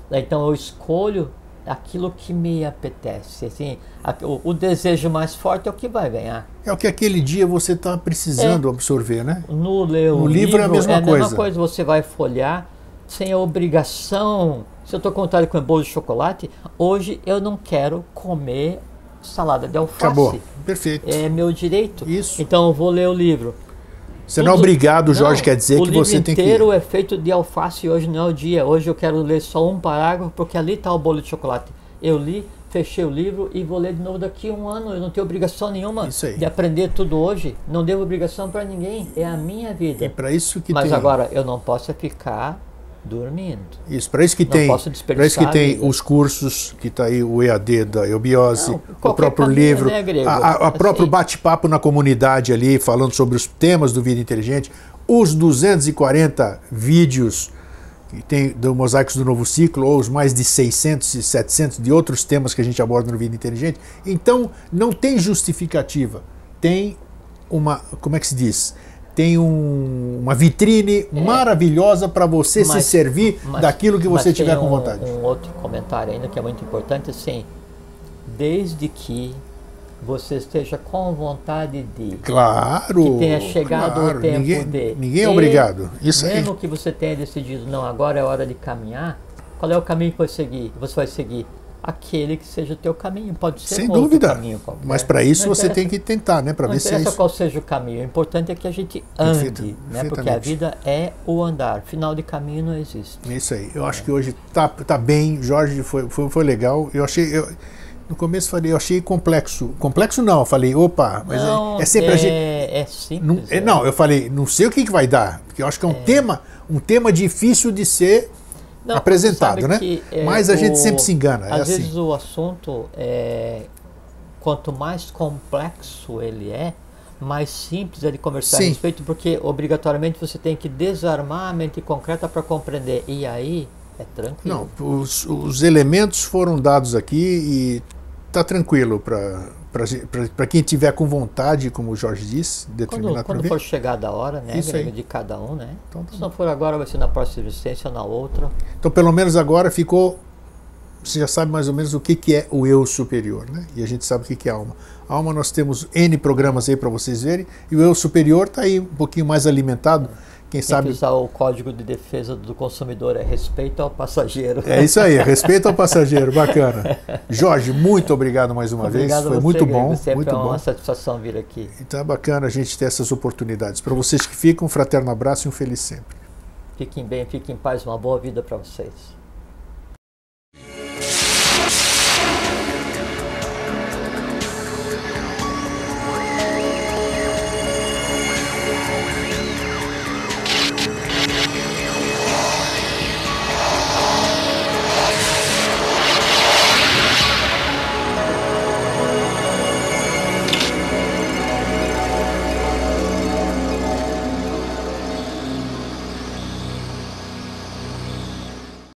Speaker 2: Então eu escolho aquilo que me apetece. Assim, o, o, desejo mais forte é o que vai ganhar.
Speaker 1: É o que aquele dia você está precisando é, absorver, né?
Speaker 2: No, no livro, livro, é a mesma é coisa. É a mesma coisa, você vai folhear sem a obrigação. Se eu estou contando com um bolo de chocolate, hoje eu não quero comer salada de alface.
Speaker 1: Acabou. Perfeito.
Speaker 2: É meu direito.
Speaker 1: Isso.
Speaker 2: Então eu vou ler o livro.
Speaker 1: Você não é obrigado, Jorge, não, quer dizer que você tem que.
Speaker 2: O livro inteiro é feito de alface hoje não é o dia. Hoje eu quero ler só um parágrafo porque ali está o bolo de chocolate. Eu li, fechei o livro e vou ler de novo daqui a um ano. Eu não tenho obrigação nenhuma de aprender tudo hoje. Não devo obrigação para ninguém. É a minha vida.
Speaker 1: É para isso que
Speaker 2: Mas
Speaker 1: tem...
Speaker 2: agora eu não posso ficar dormindo.
Speaker 1: Isso, para isso que não tem, para isso que tem os cursos que está aí o EAD da Eubiose, o próprio livro, né, a, a, a assim. próprio bate-papo na comunidade ali falando sobre os temas do Vida Inteligente, os 240 vídeos que tem do Mosaicos do Novo Ciclo ou os mais de 600 e 700 de outros temas que a gente aborda no Vida Inteligente. Então, não tem justificativa. Tem uma, como é que se diz? Tem um, uma vitrine é. maravilhosa para você mas, se servir mas, daquilo que você tiver com vontade.
Speaker 2: Um outro comentário ainda que é muito importante, assim, desde que você esteja com vontade de.
Speaker 1: Claro!
Speaker 2: Que tenha chegado
Speaker 1: claro,
Speaker 2: o tempo
Speaker 1: ninguém,
Speaker 2: de.
Speaker 1: Ninguém é obrigado. Isso
Speaker 2: mesmo aí. que você tenha decidido, não, agora é hora de caminhar, qual é o caminho que vai seguir? Você vai seguir aquele que seja o teu caminho. Pode ser
Speaker 1: Sem
Speaker 2: um
Speaker 1: dúvida.
Speaker 2: caminho qualquer.
Speaker 1: Mas para isso você tem que tentar, né? Para ver
Speaker 2: se é
Speaker 1: isso.
Speaker 2: qual seja o caminho. O importante é que a gente ande, Perfeito, né? Porque a vida é o andar. Final de caminho não existe.
Speaker 1: É isso aí. Eu é. acho que hoje tá, tá bem. Jorge foi, foi, foi legal. Eu achei. Eu, no começo falei, eu achei complexo. Complexo não, eu falei, opa, mas
Speaker 2: não,
Speaker 1: é, é sempre
Speaker 2: é,
Speaker 1: a gente.
Speaker 2: É simples. Não,
Speaker 1: é, não, eu falei, não sei o que, que vai dar, porque eu acho que é um tema, um tema difícil de ser não, apresentado, né? Que, é, Mas a gente sempre se engana.
Speaker 2: Às
Speaker 1: é
Speaker 2: vezes
Speaker 1: assim.
Speaker 2: o assunto é quanto mais complexo ele é, mais simples é de conversar Sim. a respeito, porque obrigatoriamente você tem que desarmar a mente concreta para compreender. E aí é tranquilo.
Speaker 1: Não, os, os elementos foram dados aqui e tá tranquilo para para quem tiver com vontade, como o Jorge disse,
Speaker 2: determinar Quando, quando for chegada a hora, né, Isso de cada um, né? Então, tá Se não for agora, vai ser na próxima existência ou na outra.
Speaker 1: Então, pelo menos agora ficou você já sabe mais ou menos o que, que é o eu superior, né? E a gente sabe o que, que é alma. Alma nós temos N programas aí para vocês verem, e o eu superior está aí um pouquinho mais alimentado. Quem sabe.
Speaker 2: que usar o código de defesa do consumidor, é respeito ao passageiro.
Speaker 1: É isso aí, respeito ao passageiro, bacana. Jorge, muito obrigado mais uma
Speaker 2: Obrigado
Speaker 1: vez, foi
Speaker 2: você,
Speaker 1: muito bom,
Speaker 2: Sempre
Speaker 1: muito
Speaker 2: é
Speaker 1: bom.
Speaker 2: uma satisfação vir aqui.
Speaker 1: Então é bacana a gente ter essas oportunidades. Para vocês que ficam, um fraterno abraço e um feliz sempre.
Speaker 2: Fiquem bem, fiquem em paz, uma boa vida para vocês.